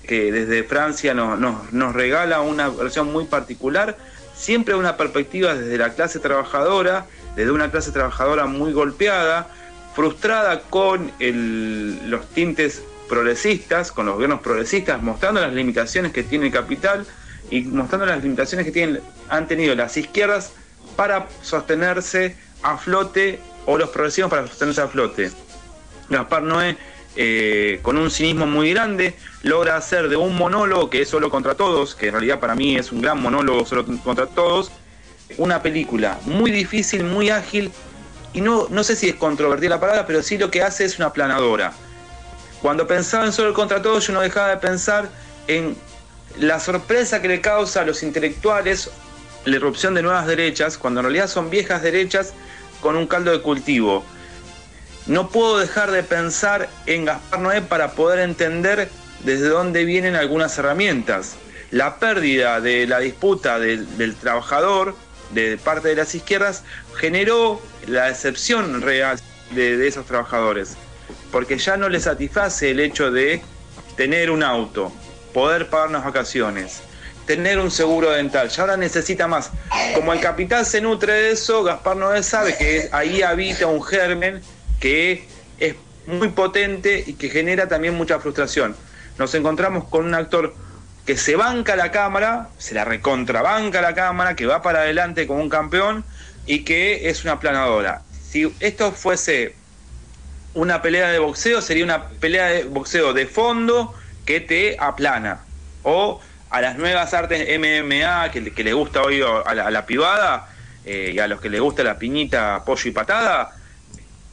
que desde Francia nos, nos- nos regala una versión muy particular, siempre una perspectiva desde la clase trabajadora, desde una clase trabajadora muy golpeada, frustrada con los tintes progresistas, con los gobiernos progresistas, mostrando las limitaciones que tiene el capital y mostrando las limitaciones que tienen, han tenido las izquierdas para sostenerse a flote o los progresivos para sostenerse a flote. Gaspar Noé, eh, con un cinismo muy grande, logra hacer de un monólogo que es solo contra todos, que en realidad para mí es un gran monólogo solo contra todos, una película muy difícil, muy ágil, y no, no sé si es controvertida la palabra, pero sí lo que hace es una planadora. Cuando pensaba en solo contra todos, yo no dejaba de pensar en la sorpresa que le causa a los intelectuales la irrupción de nuevas derechas, cuando en realidad son viejas derechas con un caldo de cultivo. No puedo dejar de pensar en Gaspar Noé para poder entender desde dónde vienen algunas herramientas. La pérdida de la disputa del, trabajador de parte de las izquierdas generó la decepción real de esos trabajadores, porque ya no les satisface el hecho de tener un auto, poder pagar unas vacaciones, tener un seguro dental. Ya ahora necesita más. Como el capital se nutre de eso, Gaspar Noé sabe que ahí habita un germen que es muy potente y que genera también mucha frustración. Nos encontramos con un actor que se banca la cámara, se la recontrabanca la cámara, que va para adelante como un campeón y que es una planadora. Si esto fuese una pelea de boxeo, sería una pelea de boxeo de fondo que te aplana. O a las nuevas artes MMA que, que le gusta hoy a la, a la pibada eh, y a los que les gusta la piñita, pollo y patada,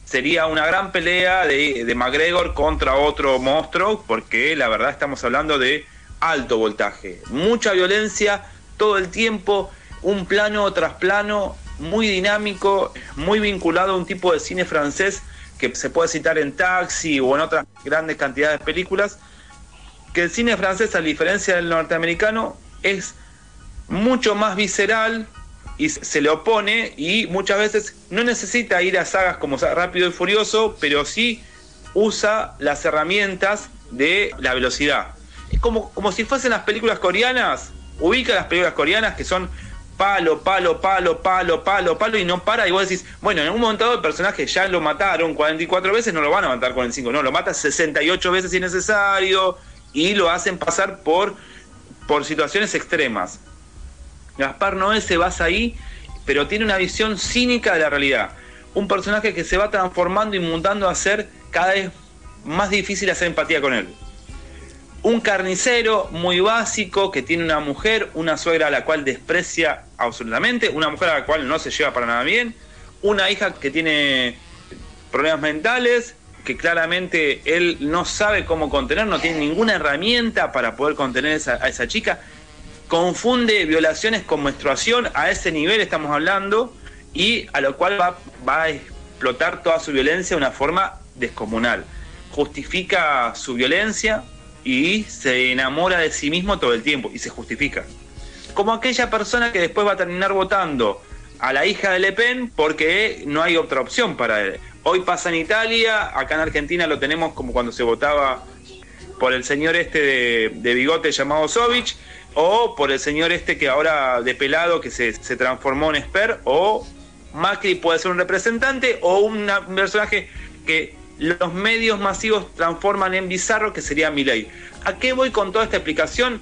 sería una gran pelea de, de McGregor contra otro monstruo, porque la verdad estamos hablando de alto voltaje, mucha violencia todo el tiempo, un plano tras plano muy dinámico, muy vinculado a un tipo de cine francés que se puede citar en Taxi o en otras grandes cantidades de películas, que el cine francés, a diferencia del norteamericano, es mucho más visceral y se le opone y muchas veces no necesita ir a sagas como Rápido y Furioso, pero sí usa las herramientas de la velocidad. Es como, como si fuesen las películas coreanas, ubica las películas coreanas que son palo, palo, palo, palo, palo, palo y no para y vos decís, bueno, en un momento el personaje ya lo mataron 44 veces, no lo van a matar 45, no, lo mata 68 veces si es necesario y lo hacen pasar por, por situaciones extremas. Gaspar Noé se basa ahí, pero tiene una visión cínica de la realidad. Un personaje que se va transformando y mutando a ser cada vez más difícil hacer empatía con él. Un carnicero muy básico que tiene una mujer, una suegra a la cual desprecia absolutamente, una mujer a la cual no se lleva para nada bien, una hija que tiene problemas mentales, que claramente él no sabe cómo contener, no tiene ninguna herramienta para poder contener a esa chica, confunde violaciones con menstruación, a ese nivel estamos hablando, y a lo cual va, va a explotar toda su violencia de una forma descomunal. Justifica su violencia y se enamora de sí mismo todo el tiempo y se justifica. Como aquella persona que después va a terminar votando a la hija de Le Pen porque no hay otra opción para él. Hoy pasa en Italia, acá en Argentina lo tenemos como cuando se votaba por el señor este de, bigote llamado Sovich, o por el señor este que ahora de pelado que se, se transformó en Esper, o Macri puede ser un representante, o un personaje que los medios masivos transforman en bizarro, que sería mi ley. ¿A qué voy con toda esta explicación?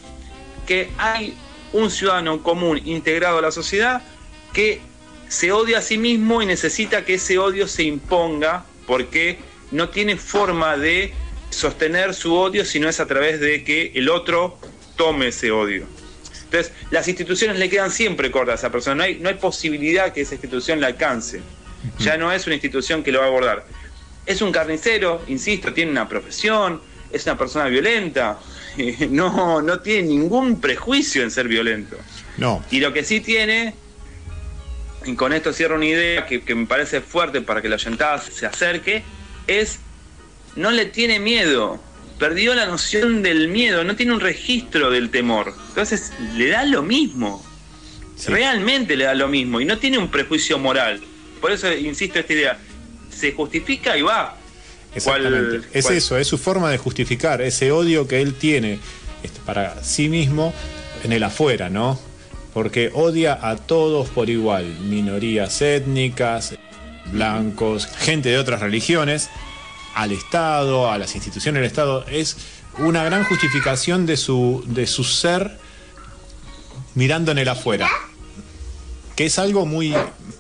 Que hay un ciudadano común integrado a la sociedad que se odia a sí mismo y necesita que ese odio se imponga porque no tiene forma de sostener su odio si no es a través de que el otro tome ese odio. Entonces, las instituciones le quedan siempre cortas a esa persona, no hay, no hay posibilidad que esa institución la alcance. Ya no es una institución que lo va a abordar. Es un carnicero, insisto, tiene una profesión, es una persona violenta, no, no tiene ningún prejuicio en ser violento. No. Y lo que sí tiene, y con esto cierro una idea que, que me parece fuerte para que la oyentada se acerque, es no le tiene miedo. Perdió la noción del miedo, no tiene un registro del temor. Entonces le da lo mismo. Realmente le da lo mismo y no tiene un prejuicio moral. Por eso insisto esta idea. Se justifica y va. Exactamente. ¿Cuál- es cuál- eso, es su forma de justificar ese odio que él tiene este, para sí mismo en el afuera, ¿no? Porque odia a todos por igual, minorías étnicas, blancos, gente de otras religiones, al Estado, a las instituciones del Estado. Es una gran justificación de su, de su ser mirando en el afuera que es algo muy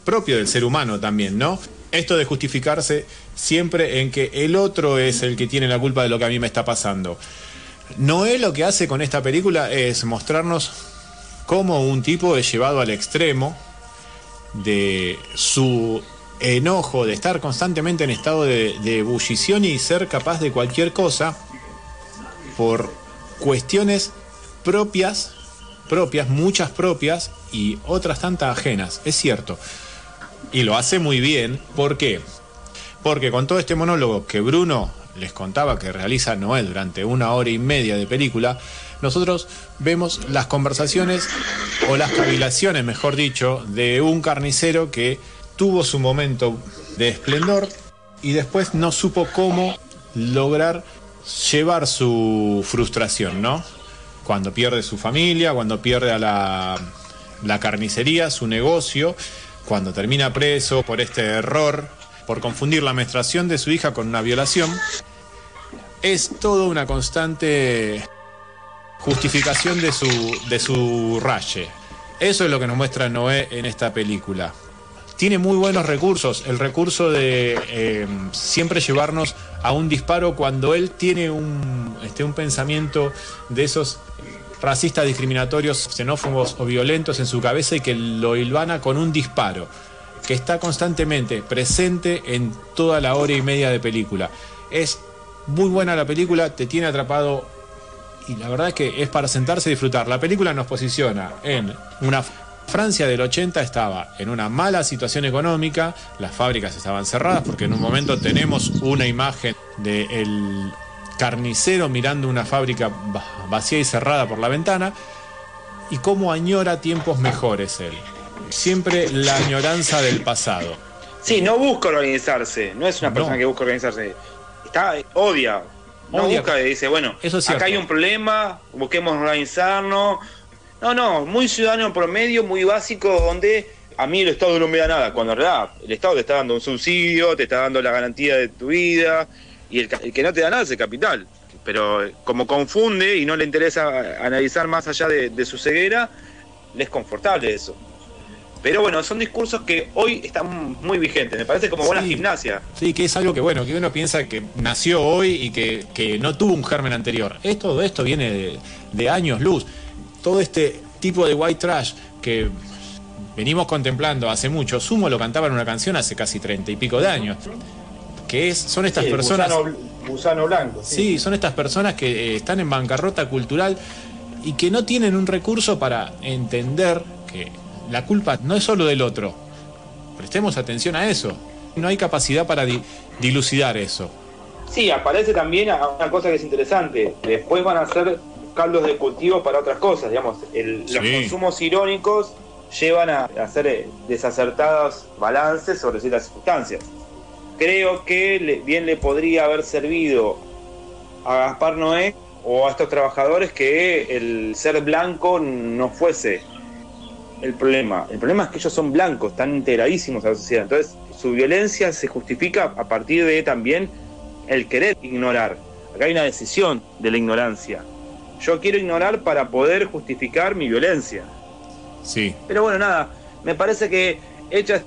propio del ser humano también, ¿no? Esto de justificarse siempre en que el otro es el que tiene la culpa de lo que a mí me está pasando. Noé lo que hace con esta película es mostrarnos cómo un tipo es llevado al extremo de su enojo, de estar constantemente en estado de, de ebullición y ser capaz de cualquier cosa por cuestiones propias, propias, muchas propias y otras tantas ajenas, es cierto. Y lo hace muy bien, ¿por qué? Porque con todo este monólogo que Bruno les contaba que realiza Noel durante una hora y media de película, nosotros vemos las conversaciones o las cavilaciones, mejor dicho, de un carnicero que tuvo su momento de esplendor y después no supo cómo lograr llevar su frustración, ¿no? Cuando pierde su familia, cuando pierde a la, la carnicería, su negocio, cuando termina preso por este error, por confundir la menstruación de su hija con una violación, es todo una constante justificación de su, de su raye. Eso es lo que nos muestra Noé en esta película. Tiene muy buenos recursos, el recurso de eh, siempre llevarnos a un disparo cuando él tiene un, este, un pensamiento de esos racistas, discriminatorios, xenófobos o violentos en su cabeza y que lo hilvana con un disparo, que está constantemente presente en toda la hora y media de película. Es muy buena la película, te tiene atrapado y la verdad es que es para sentarse y disfrutar. La película nos posiciona en una Francia del 80 estaba en una mala situación económica, las fábricas estaban cerradas porque en un momento tenemos una imagen del carnicero mirando una fábrica va- vacía y cerrada por la ventana y cómo añora tiempos mejores él. Siempre la añoranza del pasado. Sí, no busca organizarse, no es una persona No. que busca organizarse. Está, odia. No Odia. busca y dice, bueno, Eso acá hay un problema, busquemos organizarnos. No, no, muy ciudadano promedio, muy básico, donde a mí el Estado no me da nada, cuando en realidad el Estado te está dando un subsidio, te está dando la garantía de tu vida, y el, el que no te da nada es el capital. Pero eh, como confunde y no le interesa analizar más allá de, de su ceguera, le es confortable eso. Pero bueno, son discursos que hoy están muy vigentes, me parece como buena Sí. gimnasia. Sí, que es algo que bueno, que uno piensa que nació hoy y que, que no tuvo un germen anterior. Es, todo esto viene de, de años luz. Todo este tipo de white trash que venimos contemplando hace mucho, Sumo lo cantaba en una canción hace casi treinta y pico de años. Que es, son estas Sí, personas. Gusano, gusano blanco. Sí, son estas personas que eh, están en bancarrota cultural y que no tienen un recurso para entender que la culpa no es solo del otro. Prestemos atención a eso. No hay capacidad para di- dilucidar eso. Sí, aparece también una cosa que es interesante. Después van a ser caldos de cultivo para otras cosas. Digamos, el- los consumos irónicos llevan a hacer eh, desacertados balances sobre ciertas circunstancias. Creo que le- bien le podría haber servido a Gaspar Noé o a estos trabajadores que el ser blanco no fuese el problema. El problema es que ellos son blancos, están integradísimos a la sociedad. Entonces, su violencia se justifica a partir de también el querer ignorar. Acá hay una decisión de la ignorancia. Yo quiero ignorar para poder justificar mi violencia. Sí. Pero bueno, nada, me parece que hecha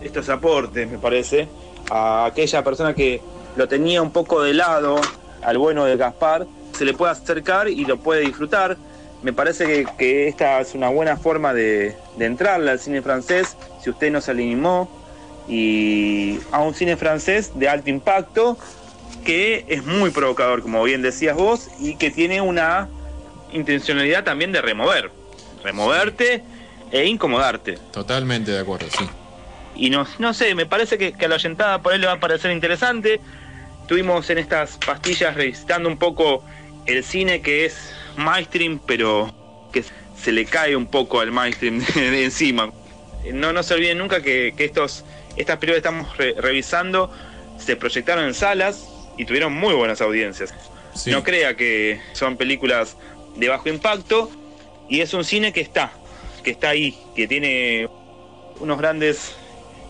estos aportes, me parece, a aquella persona que lo tenía un poco de lado, al bueno de Gaspar, se le puede acercar y lo puede disfrutar. Me parece que, que esta es una buena forma de, de al cine francés, si usted no se animó, y a un cine francés de alto impacto, que es muy provocador, como bien decías vos, y que tiene una intencionalidad también de remover. Removerte e incomodarte. Totalmente de acuerdo, sí. Y no, no sé, me parece que, que a la oyentada por ahí le va a parecer interesante. Estuvimos en estas pastillas revisitando un poco el cine que es mainstream, pero que se le cae un poco al mainstream de encima. No, no se olviden nunca que, que estos, estas películas que estamos re- revisando se proyectaron en salas y tuvieron muy buenas audiencias. Sí. No crea que son películas de bajo impacto y es un cine que está, que está ahí, que tiene unos grandes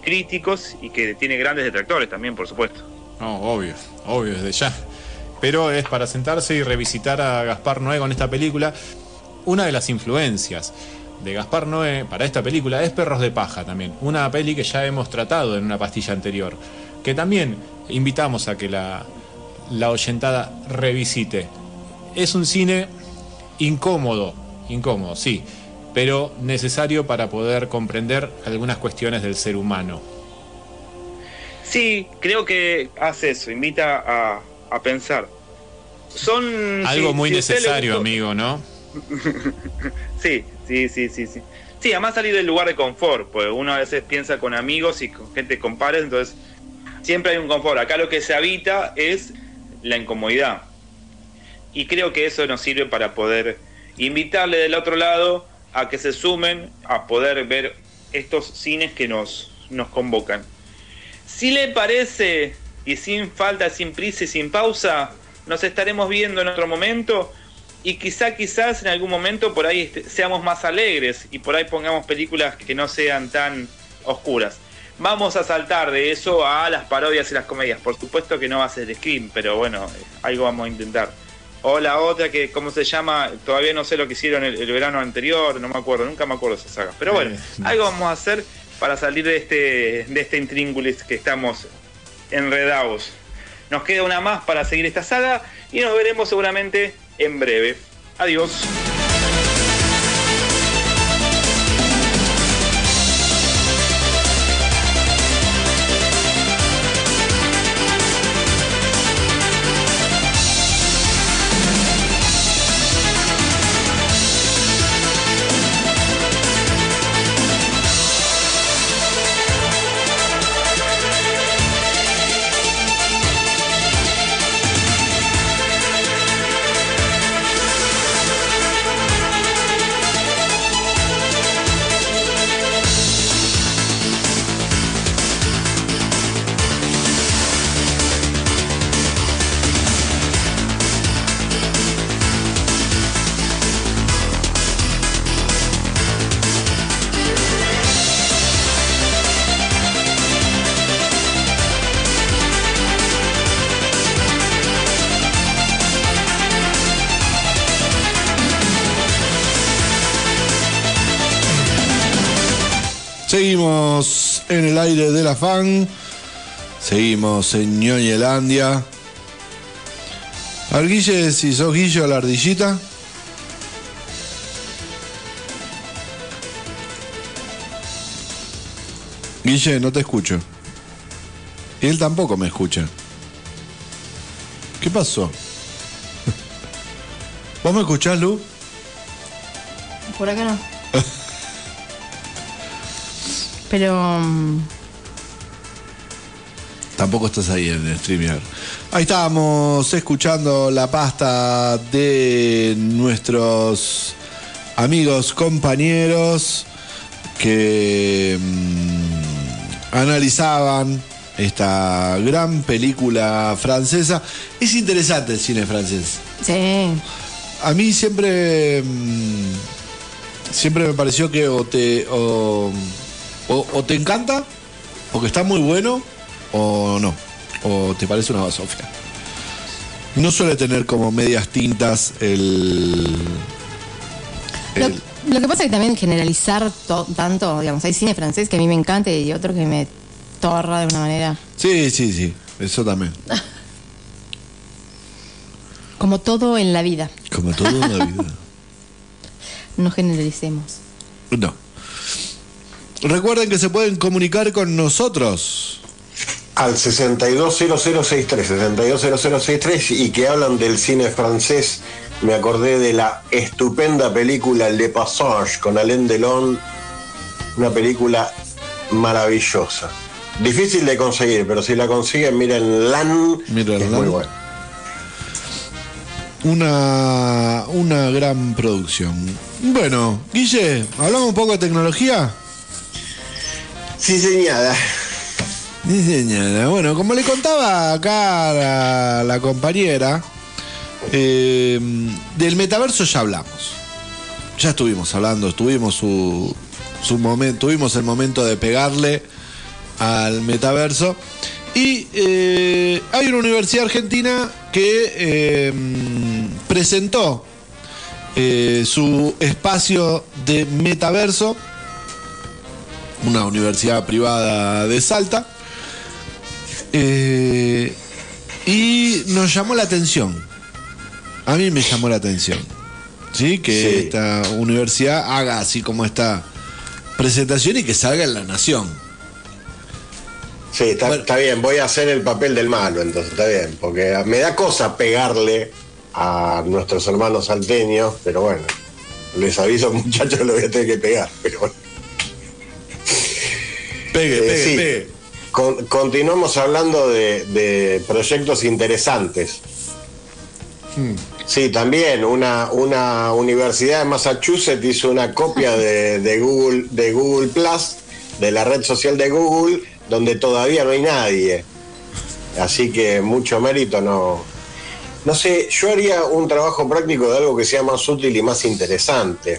críticos y que tiene grandes detractores también, por supuesto. No, obvio, obvio desde ya. Pero es para sentarse y revisitar a Gaspar Noé con esta película. Una de las influencias de Gaspar Noé para esta película es Perros de Paja también. Una peli que ya hemos tratado en una pastilla anterior. Que también invitamos a que la, la oyentada revisite. Es un cine incómodo, incómodo, sí, pero necesario para poder comprender algunas cuestiones del ser humano. Sí, creo que hace eso, invita a, a pensar. Son Algo si- muy si necesario, gustó- amigo, ¿no? Sí, sí, sí, sí, sí. Sí, además salir del lugar de confort, pues uno a veces piensa con amigos y con gente con pares, entonces siempre hay un confort. Acá lo que se habita es la incomodidad. Y creo que eso nos sirve para poder invitarle del otro lado a que se sumen a poder ver estos cines que nos, nos convocan. Si le parece, y sin falta, sin prisa y sin pausa, nos estaremos viendo en otro momento y quizá, quizás en algún momento por ahí este- seamos más alegres y por ahí pongamos películas que no sean tan oscuras. Vamos a saltar de eso a las parodias y las comedias. Por supuesto que no va a ser Scream, pero bueno, algo vamos a intentar. O la otra que, ¿cómo se llama? Todavía no sé lo que hicieron el, el verano anterior, no me acuerdo, nunca me acuerdo esa saga. Pero bueno, algo vamos a hacer para salir de este, de este intríngulis que estamos enredados. Nos queda una más para seguir esta saga y nos veremos seguramente en breve. Adiós. Aire de la fan. Seguimos en Ñoñelandia. Al Guille, si sos Guillo la ardillita. Guille, no te escucho. Él tampoco me escucha. ¿Qué pasó? ¿Vos me escuchás, Lu? Por acá no. Pero. mm, Tampoco estás ahí en el StreamYard. Ahí estábamos escuchando la pasta de nuestros amigos, compañeros que mm, analizaban esta gran película francesa. Es interesante el cine francés. Sí. A mí siempre mm, siempre me pareció que o te o, o- o te encanta o que está muy bueno o no o te parece una basofia. No suele tener como medias tintas el. Lo, que pasa es que también generalizar to- tanto, digamos, hay cine francés que a mí me encanta y otro que me torra de una manera. Sí, sí, sí. Eso también. Como todo en la vida, Como todo en la vida. no generalicemos. No. Recuerden que se pueden comunicar con nosotros. Al 620063, 620063 y que hablan del cine francés, me acordé de la estupenda película Le Passage con Alain Delon, una película maravillosa. Difícil de conseguir, pero si la consiguen, miren Lan, Miren es Lan. muy bueno. Una, una gran producción. Bueno, Guille, ¿hablamos un poco de tecnología? Sí, señada. Bueno, como le contaba acá la, la compañera, eh, del metaverso ya hablamos. Ya estuvimos hablando, tuvimos su, su momento, tuvimos el momento de pegarle al metaverso. Y eh, hay una universidad argentina que eh, presentó su espacio de metaverso, una universidad privada de Salta. Eh, y nos llamó la atención. A mí me llamó la atención. ¿Sí? Que Sí. esta universidad haga así como esta presentación y que salga en la nación. Sí, está, está bien, voy a hacer el papel del malo, entonces está bien, porque me da cosa pegarle a nuestros hermanos salteños, pero bueno, les aviso muchachos, lo voy a tener que pegar, pero bueno. Pegue, Eh, pegue, sí. pegue. Con- continuamos hablando de, de proyectos interesantes. Sí, también una, una universidad de Massachusetts hizo una copia de, de Google, de Google Plus, de la red social de Google, donde todavía no hay nadie. Así que mucho mérito no. No sé, yo haría un trabajo práctico de algo que sea más útil y más interesante.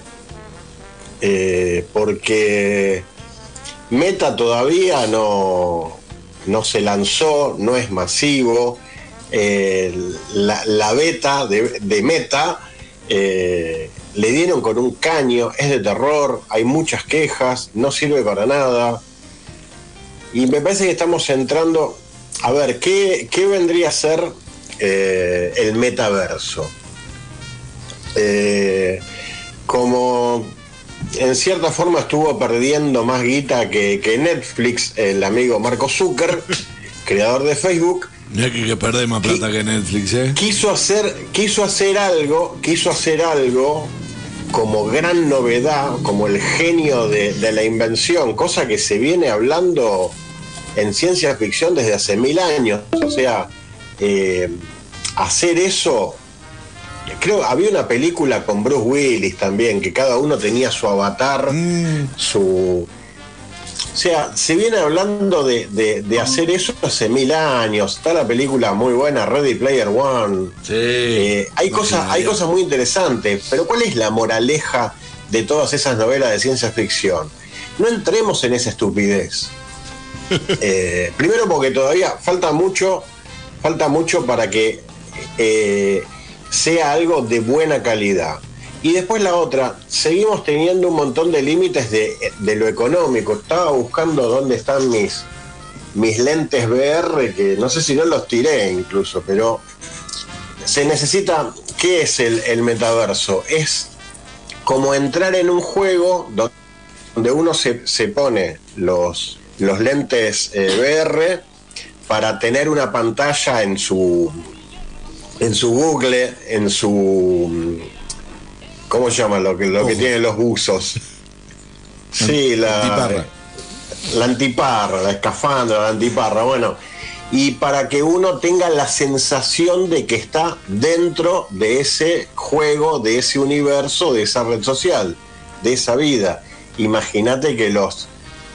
Eh, porque Meta todavía no, no se lanzó, no es masivo. Eh, la, la beta de, Meta eh, le dieron con un caño, es de terror, hay muchas quejas, no sirve para nada. Y me parece que estamos entrando, a ver, ¿qué, qué vendría a ser eh, el metaverso? Como en cierta forma estuvo perdiendo más guita que, que Netflix, el amigo Marco Zucker, creador de Facebook, Mira que, que perdés más plata que Netflix, ¿eh? quiso hacer, quiso hacer algo, quiso hacer algo como gran novedad, como el genio de, de la invención, cosa que se viene hablando en ciencia ficción desde hace mil años. O sea, eh, hacer eso. Creo había una película con Bruce Willis también, que cada uno tenía su avatar, su. O sea, se viene hablando de, de- de hacer eso hace mil años. Está la película muy buena, Ready Player One. Sí. Eh, hay, cosas, hay cosas muy interesantes, pero ¿cuál es la moraleja de todas esas novelas de ciencia ficción? No entremos en esa estupidez. Eh, primero porque todavía falta mucho, falta mucho para que eh, sea algo de buena calidad. Y después la otra, seguimos teniendo un montón de límites de, de lo económico. Estaba buscando dónde están mis, mis lentes VR, que no sé si no los tiré incluso, pero se necesita, ¿qué es el, el metaverso? Es como entrar en un juego do- donde uno se, se pone los, los lentes eh, VR para tener una pantalla en su en su Google, en su ¿cómo se llama lo que lo que tienen los buzos? Sí, la Antiparra. la antiparra, la escafandra, la antiparra, bueno, y para que uno tenga la sensación de que está dentro de ese juego, de ese universo, de esa red social, de esa vida. Imagínate que los,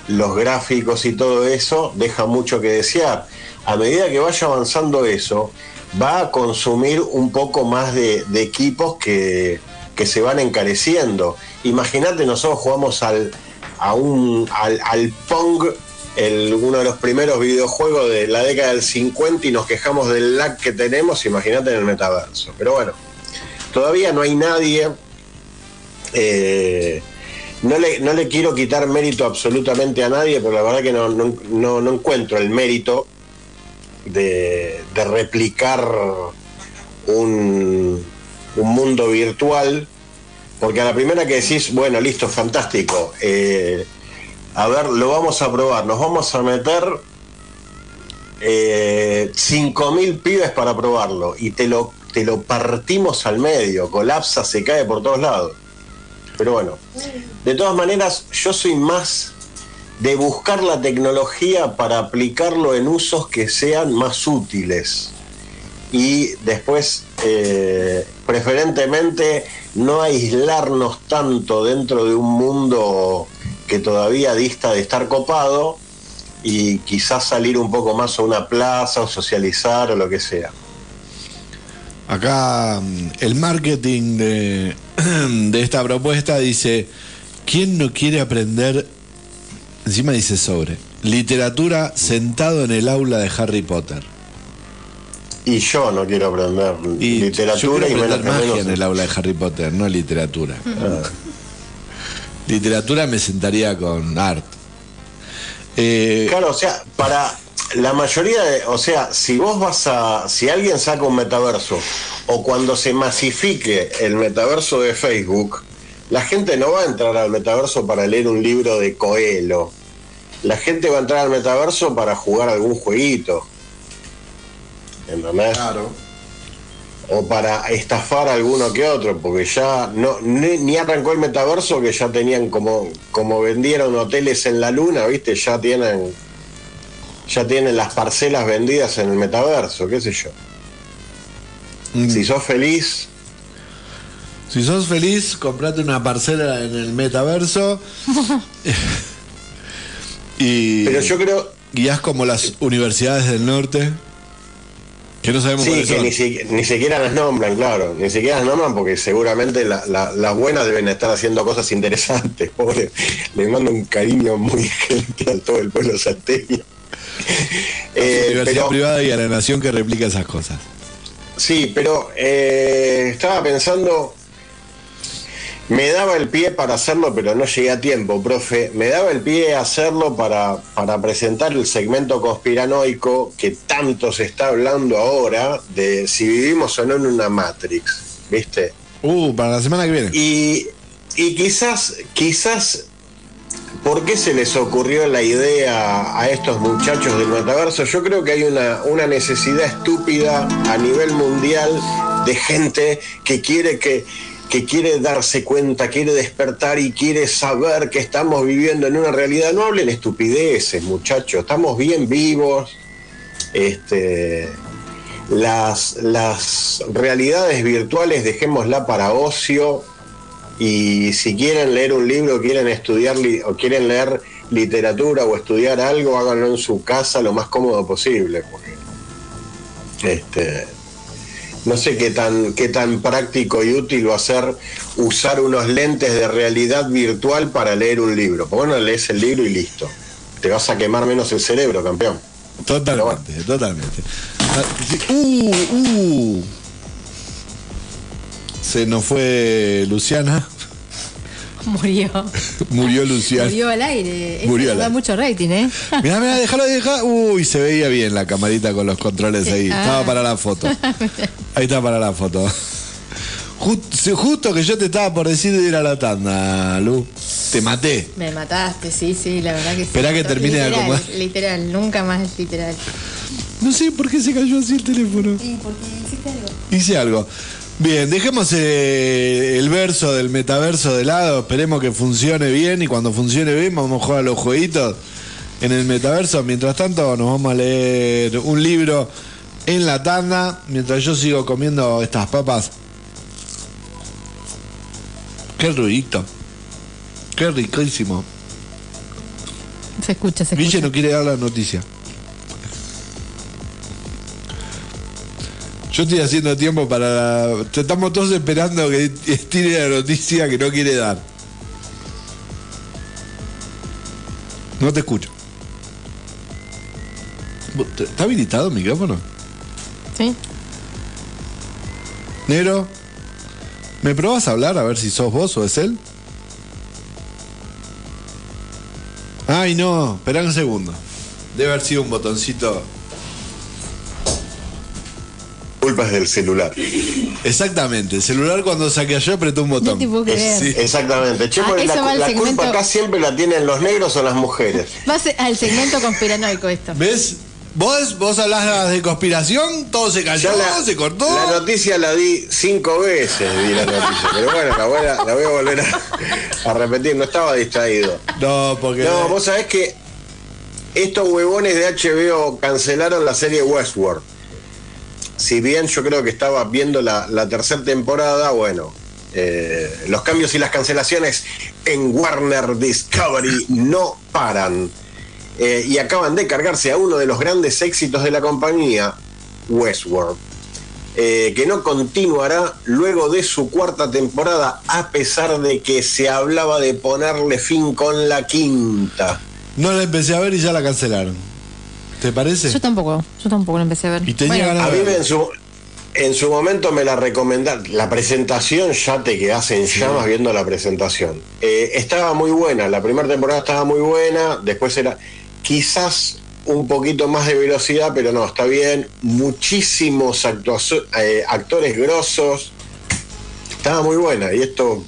los gráficos y todo eso deja mucho que desear. A medida que vaya avanzando eso, va a consumir un poco más de, equipos que, que se van encareciendo. Imagínate, nosotros jugamos al, al, al Pong uno de los primeros videojuegos de la década del 50 y nos quejamos del lag que tenemos, imagínate en el metaverso. Pero bueno, todavía no hay nadie. eh, no, le, no le quiero quitar mérito absolutamente a nadie, pero la verdad que no, no- no encuentro el mérito de, replicar un, un mundo virtual, porque a la primera que decís, bueno, listo, fantástico, eh, a ver, lo vamos a probar, nos vamos a meter eh, 5.000 pibes para probarlo y te lo, te lo partimos al medio, colapsa, se cae por todos lados. Pero bueno, de todas maneras, yo soy más de buscar la tecnología para aplicarlo en usos que sean más útiles y después eh, preferentemente no aislarnos tanto dentro de un mundo que todavía dista de estar copado y quizás salir un poco más a una plaza o socializar o lo que sea. Acá mm, el marketing de, de esta propuesta dice, ¿quién no quiere aprender? Encima dice sobre, literatura sentado en el aula de Harry Potter. Y yo no quiero aprender Y yo literatura y quiero menos aprender magia en el aula de Harry Potter, no literatura. Ah. Literatura me sentaría con art. Eh, Claro, o sea, para la mayoría de, o sea, si vos vas a, si alguien saca un metaverso o cuando se masifique el metaverso de Facebook, la gente no va a entrar al metaverso para leer un libro de Coelho. La gente va a entrar al metaverso para jugar algún jueguito. ¿Entendés? Claro. O para estafar a alguno que otro, porque ya no ni, ni arrancó el metaverso que ya tenían como como vendieron hoteles en la luna, ¿viste? Ya tienen ya tienen las parcelas vendidas en el metaverso, qué sé yo. Mm. Si sos feliz, Si sos feliz, comprate una parcela en el metaverso. y, pero yo creo y haz como las universidades del norte. Que no sabemos sí, que ni, si- ni siquiera las nombran, claro, ni siquiera las nombran porque seguramente la- la- las buenas deben estar haciendo cosas interesantes, pobre. Le mando un cariño muy gente a todo el pueblo salteño. Eh, Universidad pero- privada y a la nación que replica esas cosas. Sí, pero eh, estaba pensando, me daba el pie para hacerlo, pero no llegué a tiempo, profe. Me daba el pie a hacerlo para, para presentar el segmento conspiranoico que tanto se está hablando ahora de si vivimos o no en una Matrix, ¿viste? Uh, para la semana que viene. Y, y quizás, quizás, ¿por qué se les ocurrió la idea a estos muchachos del metaverso? Yo creo que hay una, una necesidad estúpida a nivel mundial de gente que quiere que que quiere darse cuenta, quiere despertar y quiere saber que estamos viviendo en una realidad. No hablen estupideces, muchachos, estamos bien vivos. Este, las, las realidades virtuales dejémosla para ocio y si quieren leer un libro, quieren estudiar o quieren leer literatura o estudiar algo, háganlo en su casa lo más cómodo posible. Este, no sé qué tan, qué tan práctico y útil va a ser usar unos lentes de realidad virtual para leer un libro. Bueno, lees el libro y listo. Te vas a quemar menos el cerebro, campeón. Totalmente, totalmente. Ah, Uh, uh. Se nos fue Luciana. Murió. Murió Luciana. Murió al aire. Eso Murió al da aire. mucho rating, ¿eh? Mirá, mirá, déjalo, déjalo. Uy, se veía bien la camarita con los controles ahí. Ah. Estaba para la foto. Ahí está para la foto. Ju- Justo que yo te estaba por decir de ir a la tanda, Lu. Te maté. Me mataste, sí, sí, la verdad que sí. Esperá que termine de literal. Literal, nunca más literal. No sé por qué se cayó así el teléfono. Sí, porque hiciste algo. Hice algo. Bien, dejemos eh, el verso del metaverso de lado, esperemos que funcione bien y cuando funcione bien vamos a jugar a los jueguitos en el metaverso. Mientras tanto nos vamos a leer un libro en la tanda mientras yo sigo comiendo estas papas. Qué ruidito. Qué riquísimo. Se escucha, se Guille escucha. no quiere dar la noticia. Yo estoy haciendo tiempo para... la- Estamos todos esperando que estire la noticia que no quiere dar. No te escucho. ¿Está habilitado el micrófono? ¿Sí? Negro, ¿me probás a hablar a ver si sos vos o es él? Ay, no, espera un segundo. Debe haber sido un botoncito. Culpas del celular. Exactamente, el celular cuando saqué yo apretó un botón. No te puedo creer. Sí. Exactamente. Che, Ah, la, va al la segmento- culpa acá siempre la tienen los negros o las mujeres. Va al segmento conspiranoico esto. ¿Ves? Vos, vos hablás de conspiración, todo se cayó, la, se cortó. la noticia la di cinco veces, di la noticia. Pero bueno, la voy a, la voy a volver a, a repetir, no estaba distraído. No, porque. No, vos sabés que estos huevones de HBO cancelaron la serie Westworld. Si bien yo creo que estaba viendo la, tercera temporada, bueno, eh, los cambios y las cancelaciones en Warner Discovery no paran. Eh, y acaban de cargarse a uno de los grandes éxitos de la compañía, Westworld, eh, que no continuará luego de su cuarta temporada, a pesar de que se hablaba de ponerle fin con la quinta. No la empecé a ver y ya la cancelaron. ¿Te parece? Yo tampoco, yo tampoco lo empecé a ver. Y tenía Bueno, ganas A de mí me verla. en su, en su momento me la recomendaron. La presentación ya te quedas en llamas viendo la presentación. Eh, estaba muy buena, la primera temporada estaba muy buena, después era quizás un poquito más de velocidad, pero no, está bien. Muchísimos eh, actores grosos. Estaba muy buena y esto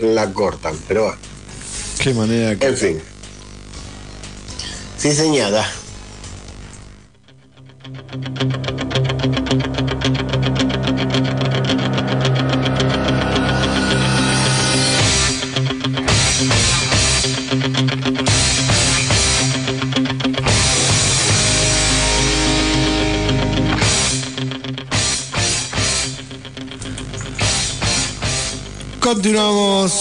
la cortan, pero bueno, Qué manera que. en fin. Sí, señada. Continuamos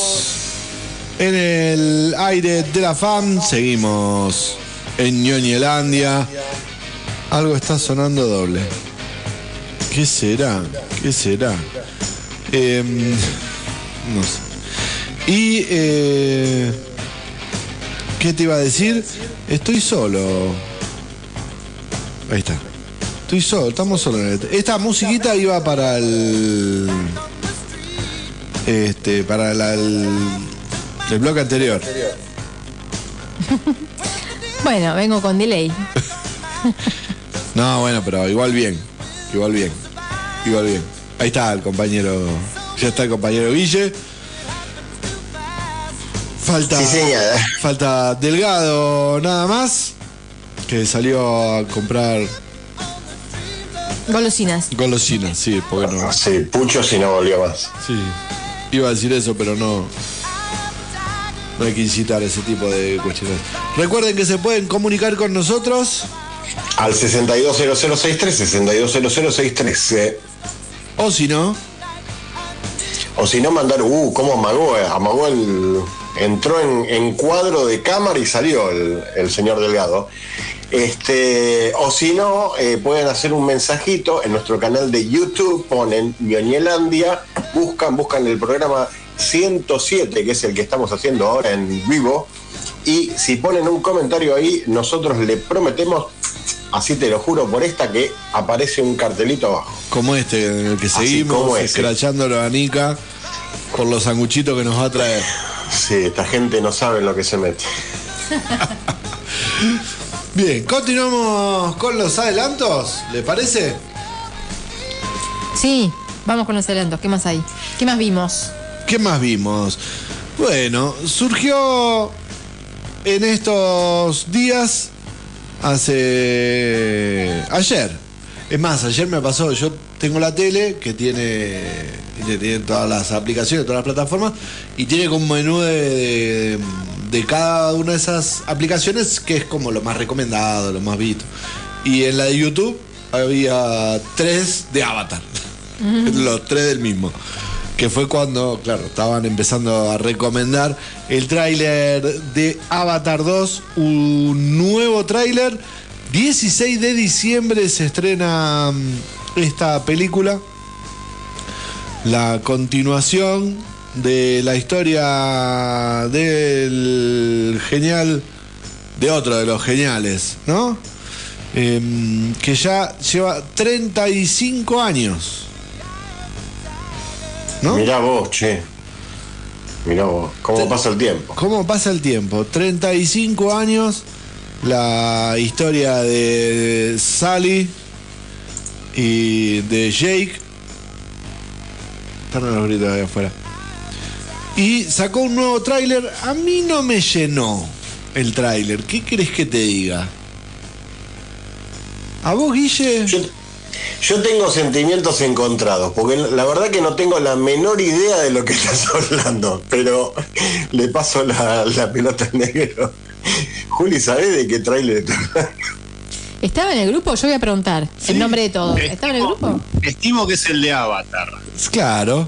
en el aire de la FAM. Seguimos en Ñoñelandia. Algo está sonando doble. ¿Qué será? ¿Qué será? Em, no sé. Y. eh, ¿Qué te iba a decir? Estoy solo. Ahí está. Estoy solo, estamos solos Esta musiquita iba para el. Este, para la- el, el bloque anterior. bueno, vengo con delay. No, bueno, pero igual bien. Igual bien. Igual bien. Ahí está el compañero. Ya está el compañero Guille. Falta. Sí. Falta Delgado nada más. Que salió a comprar Golosinas. golosinas, sí, porque no. Sí, Pucho si no volvió más. Sí. Iba a decir eso, pero no. No hay que incitar ese tipo de cuestiones. Recuerden que se pueden comunicar con nosotros. Al 620063, 620063. eh. O si no, O si no, mandar, uh, cómo amagó, eh, amagó el. Entró en, en cuadro de cámara y salió el, el señor Delgado. Este, o si no, eh, pueden hacer un mensajito en nuestro canal de YouTube, ponen Ñoñelandia, buscan, buscan el programa 107, que es el que estamos haciendo ahora en vivo, y si ponen un comentario ahí, nosotros le prometemos, así te lo juro por esta, que aparece un cartelito abajo. como este en el que Así seguimos, como ese. escrachándolo a Nica por los sanguchitos que nos va a traer. Sí, esta gente no sabe en lo que se mete. Bien, continuamos con los adelantos, ¿le parece? Sí, vamos con los adelantos. ¿Qué más hay? ¿Qué más vimos? ¿Qué más vimos? Bueno, surgió en estos días, hace ayer. Es más, ayer me pasó, yo tengo la tele que tiene, que tiene todas las aplicaciones, todas las plataformas, y tiene como menú de, de- de cada una de esas aplicaciones que es como lo más recomendado, lo más visto. Y en la de YouTube había tres de Avatar, los tres del mismo que fue cuando, claro, estaban empezando a recomendar el tráiler de Avatar 2, un nuevo tráiler. 16 de diciembre se estrena mm, esta película, la continuación de la historia del genial, de otro de los geniales, ¿no? em, que ya lleva 35 años. ¿No? Mirá vos, che. Mirá vos, cómo pasa el tiempo. ¿Cómo pasa el tiempo? 35 años, la historia de Sally y de Jake. Están los gritos ahí afuera. Y sacó un nuevo tráiler. A mí no me llenó el tráiler. ¿Qué crees que te diga? ¿A vos, Guille? Yo, yo tengo sentimientos encontrados, porque la verdad que no tengo la menor idea de lo que estás hablando, pero le paso la, la pelota al negro. Juli, ¿sabés de qué tráiler estás hablando? ¿Estaba en el grupo? Yo voy a preguntar el nombre de todos. ¿Estaba en el grupo? Estimo que es el de Avatar. Claro.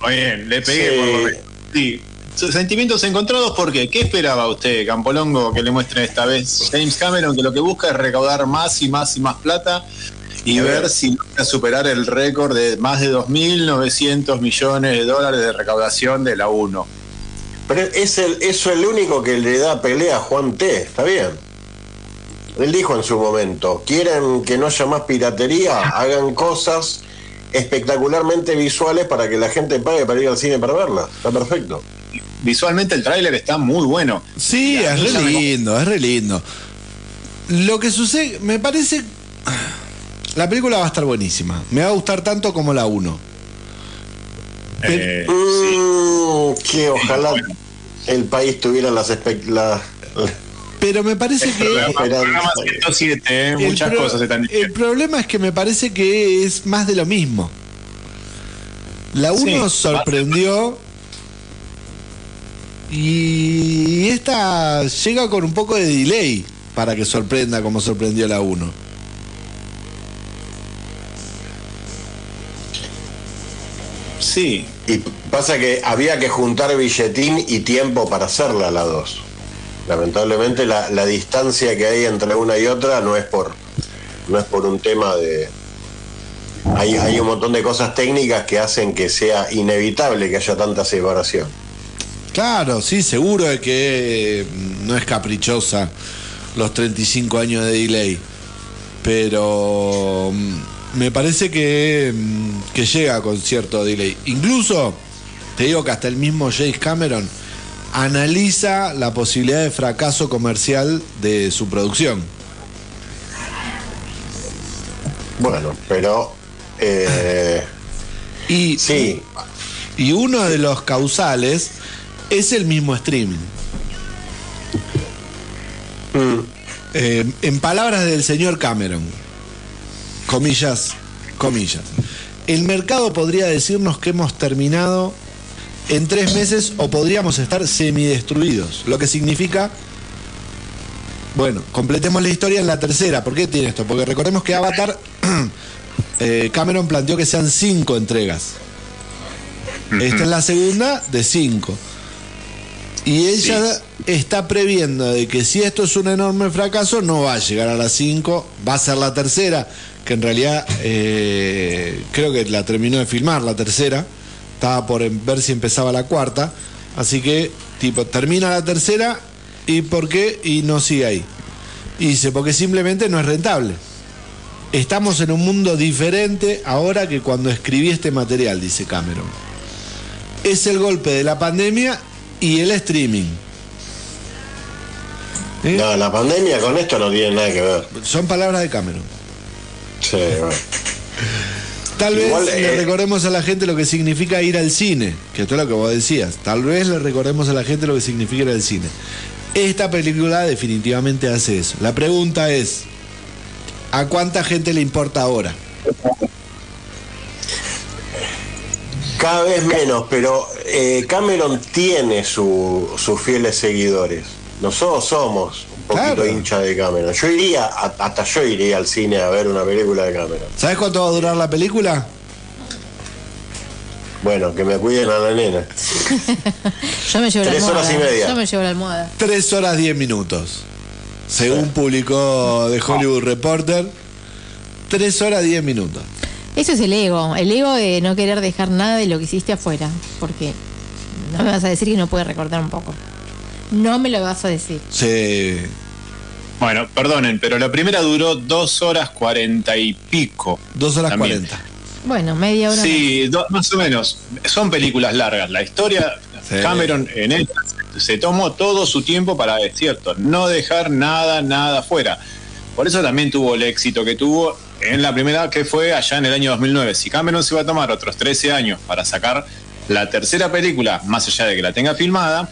Muy bien, le pegué Sí. por lo menos. Sí. Sentimientos encontrados, ¿por qué? ¿Qué esperaba usted, Campolongo, que le muestre esta vez James Cameron, que lo que busca es recaudar más y más y más plata y A ver ver. si logra superar el récord de más de 2.900 millones de dólares de recaudación de la 1? Pero es el, eso es el único que le da pelea a Juan T, ¿está bien? Él dijo en su momento, quieren que no haya más piratería, hagan cosas espectacularmente visuales para que la gente pague para ir al cine para verla. Está perfecto. Visualmente el tráiler está muy bueno. Sí, es re me- lindo, es re lindo. Lo que sucede, me parece. La película va a estar buenísima. Me va a gustar tanto como la 1. Eh, Mm, que ojalá el país tuviera las la- Pero me parece que. programa, Esperanza. programa 107, eh, el muchas pro- cosas están El problema es que me parece que es más de lo mismo. La 1 Sí. sorprendió. Y esta llega con un poco de delay para que sorprenda como sorprendió la 1. Sí, Y pasa que había que juntar billetín y tiempo para hacerla la 2. Lamentablemente la, la distancia que hay entre una y otra no es por no es por un tema de hay, hay un montón de cosas técnicas que hacen que sea inevitable que haya tanta separación. Claro, sí, seguro de que mm, no es caprichosa los 35 años de delay. Pero mm, me parece que, mm, que llega con cierto delay. Incluso, te digo que hasta el mismo James Cameron analiza la posibilidad de fracaso comercial de su producción. Bueno, pero eh, Y, sí, y uno de los causales es el mismo streaming. mm, Eh, en palabras del señor Cameron, comillas, comillas, el mercado podría decirnos que hemos terminado en tres meses o podríamos estar semidestruidos, lo que significa, bueno, completemos la historia en la tercera. ¿Por qué tiene esto? Porque recordemos que Avatar, eh, Cameron planteó que sean cinco entregas. Esta es la segunda de cinco. Y ella está previendo de que si esto es un enorme fracaso, no va a llegar a las 5, va a ser la tercera, que en realidad eh, creo que la terminó de filmar la tercera, estaba por em- ver si empezaba la cuarta, así que tipo termina la tercera y por qué y no sigue ahí. Y dice, porque simplemente no es rentable. Estamos en un mundo diferente ahora que cuando escribí este material, dice Cameron. Es el golpe de la pandemia y el streaming. ¿Eh? no, la pandemia con esto no tiene nada que ver. Son palabras de Cameron. Sí, bueno. Tal Igual, vez le eh, recordemos a la gente lo que significa ir al cine, que esto es lo que vos decías. Tal vez le recordemos a la gente lo que significa ir al cine. Esta película definitivamente hace eso. La pregunta es, ¿a cuánta gente le importa ahora? Cada vez menos, pero eh, Cameron tiene su- sus fieles seguidores. Nosotros somos poquito Claro. hincha de Cameron. Yo iría, a- hasta yo iría al cine a ver una película de Cameron. ¿Sabes cuánto va a durar la película? Bueno, que me cuiden a la nena. Yo me llevo la Tres almohada. horas y media. Yo me llevo la almohada. Tres horas diez minutos. Según publicó The Hollywood Reporter, tres horas diez minutos. Eso es el ego, el ego de no querer dejar nada de lo que hiciste afuera, porque no me vas a decir que no puedes recordar un poco. No me lo vas a decir. Sí. Bueno, perdonen, pero la primera duró dos horas cuarenta y pico. Dos horas cuarenta. Bueno, media hora. Sí, do- más o menos. Son películas largas. La historia, Sí. Cameron en esta se tomó todo su tiempo para, es cierto, no dejar nada, nada fuera. Por eso también tuvo el éxito que tuvo en la primera, que fue allá en el año 2009. Si Cameron se va a tomar otros 13 años para sacar la tercera película, más allá de que la tenga filmada,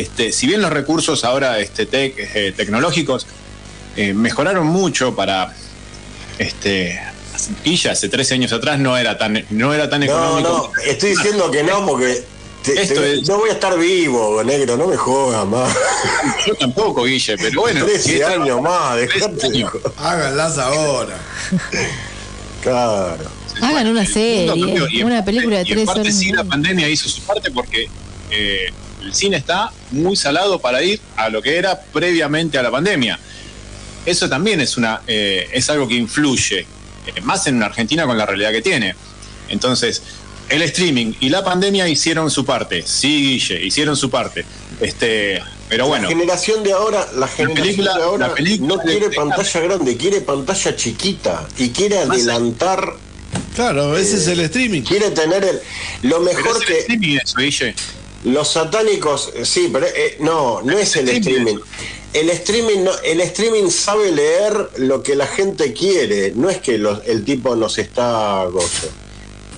este, si bien los recursos ahora este, tec- eh, tecnológicos eh, mejoraron mucho para este Guilla, hace 13 años atrás no era tan no era tan No, económico. no, estoy diciendo que no porque te- Esto te- es- no voy a estar vivo, negro, no me jodas más. Yo tampoco, Guille, pero bueno. 13 si esta- años más, 13 dejate. años. Háganlas ahora. Claro. Hagan una serie, una película de y en tres parte horas. sí, la pandemia hizo su parte porque eh, el cine está muy salado para ir a lo que era previamente a la pandemia. Eso también es una eh, es algo que influye eh, más en una Argentina con la realidad que tiene. Entonces, el streaming y la pandemia hicieron su parte. Sí, Guille, hicieron su parte. Este, pero bueno. La generación de ahora, la generación película- de ahora la película no quiere de- pantalla grande, quiere pantalla chiquita y quiere Más- adelantar, Claro, ese es el streaming. quiere tener el lo pero mejor es el que streaming eso, Guille. Los satánicos, eh, sí, pero eh, no, no es el Streaming. El streaming, no, el streaming sabe leer lo que la gente quiere, no es que los- el tipo nos está gozo.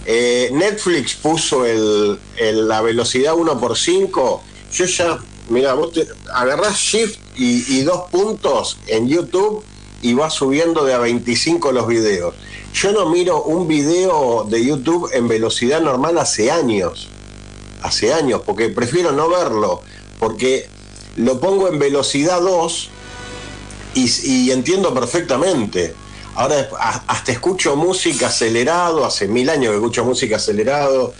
Eh, Netflix puso el, el- la velocidad 1 por 5 Yo ya, mira, vos te agarrás Shift y, y dos puntos en YouTube y vas subiendo de a 25 los videos. Yo no miro un video de YouTube en velocidad normal hace años. Hace años, porque prefiero no verlo. Porque lo pongo en velocidad 2 y, y entiendo perfectamente. Ahora hasta escucho música acelerado, hace mil años que escucho música acelerado.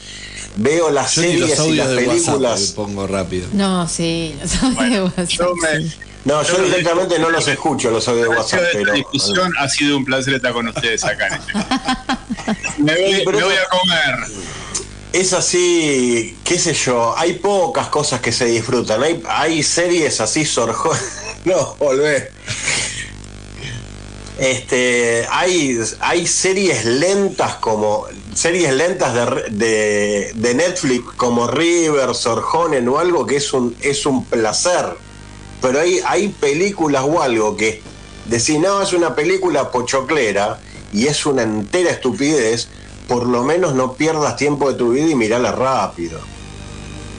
Veo las Yo ni los series y las de WhatsApp películas. pongo rápido. No, sí, los audios de WhatsApp, Yo me. No, yo Yo- directamente no los escucho, los audios de Ha WhatsApp, esta pero. discusión ha sido un placer estar con ustedes acá en este Me voy, Sí, pero me voy eso- a comer. Es así, qué sé yo, hay pocas cosas que se disfrutan. Hay, hay series así, sorjo. No, volvé. Este, hay, hay series lentas como series lentas de, de, Netflix como River, Sorjonen o algo que es un, es un placer. Pero hay, hay películas o algo que decís, no, es una película pochoclera y es una entera estupidez, por lo menos no pierdas tiempo de tu vida y mirala rápido.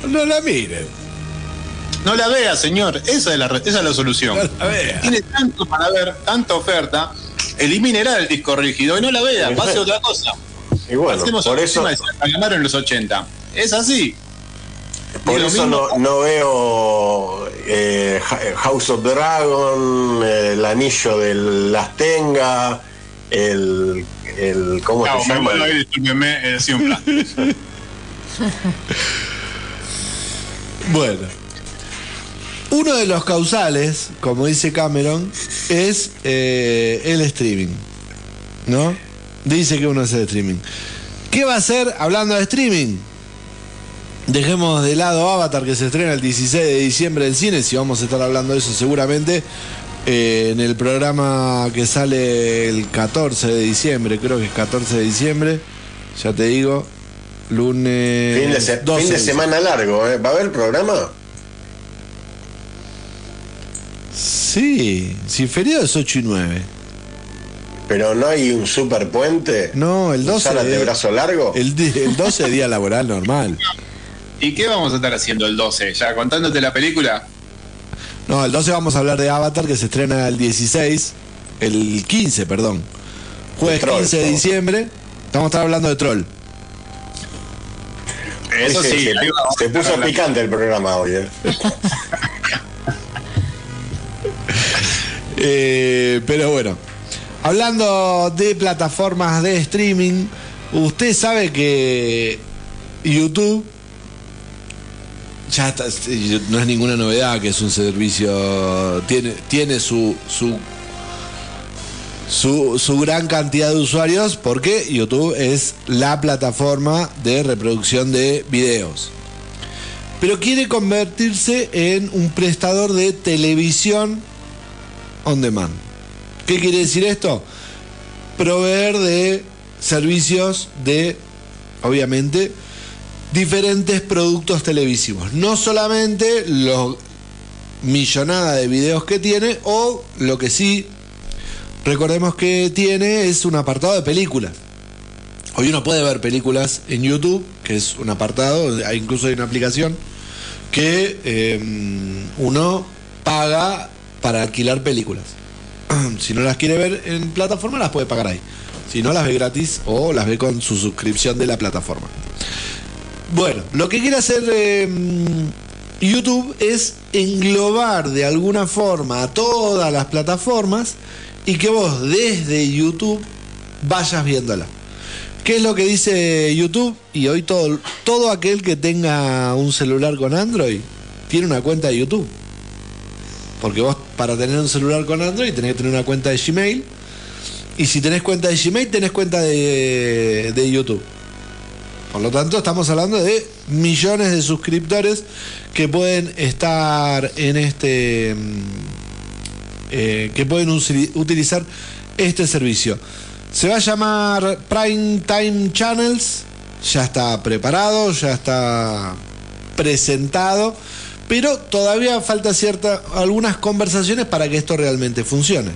No la miren. No la vea, señor. Esa es la, esa es la solución. No la vea. Tiene tanto para ver, tanta oferta. Elimínela el disco rígido y no la vea. Pase otra cosa. Y bueno, Hacemos por eso, en los 80. Es así. por eso no, no veo eh, House of Dragon, eh, el anillo de las Tenga, el, el ¿cómo No, se llama? puedo ir, discúlpeme, he sido un plan. Bueno. Uno de los causales, como dice Cameron, es eh, el streaming. ¿No? Dice que uno es el streaming. ¿Qué va a hacer hablando de streaming? Dejemos de lado Avatar que se estrena el 16 de diciembre en cine, si vamos a estar hablando de eso seguramente eh, en el programa que sale el 14 de diciembre, creo que es 14 de diciembre, ya te digo, lunes... Fin de, se- 12 fin de diciembre. semana largo, ¿eh? ¿va a haber programa? Sí, si feriado es 8 y 9. Pero no hay un super puente. No, el 12 ¿Sala de brazo largo? El, el 12 es día laboral normal. ¿Y qué vamos a estar haciendo el 12? ¿Ya contándote la película? No, el 12 vamos a hablar de Avatar que se estrena el 16, el 15, perdón. Jueves De Troll, 15 de diciembre. Estamos a estar hablando de Troll. Eso Ese- sí. se, vamos puso hablando. picante el programa hoy. ¿eh? Eh, pero bueno, hablando de plataformas de streaming, usted sabe que YouTube ya está, no es ninguna novedad que es un servicio, tiene, tiene su, su, su gran cantidad de usuarios porque YouTube es la plataforma de reproducción de videos. Pero quiere convertirse en un prestador de televisión on demand. ¿Qué quiere decir esto? Proveer de servicios de, obviamente, diferentes productos televisivos. No solamente los millonada de videos que tiene o lo que sí recordemos que tiene es un apartado de películas. Hoy uno puede ver películas en YouTube, que es un apartado, incluso hay una aplicación que eh, uno paga para alquilar películas. si no las quiere ver en plataforma, las puede pagar ahí. Si no, las ve gratis o las ve con su suscripción de la plataforma. Bueno, lo que quiere hacer eh, YouTube es englobar de alguna forma a todas las plataformas y que vos desde YouTube vayas viéndola. ¿Qué es lo que dice YouTube? Y hoy todo, todo aquel que tenga un celular con Android tiene una cuenta de YouTube. Porque vos para tener un celular con Android tenés que tener una cuenta de Gmail. Y si tenés cuenta de Gmail tenés cuenta de, de YouTube. Por lo tanto, estamos hablando de millones de suscriptores que pueden estar en este. mm, eh, que pueden utilizar este servicio. Se va a llamar Prime Time Channels. Ya está preparado, ya está presentado. Pero todavía falta cierta, algunas conversaciones para que esto realmente funcione.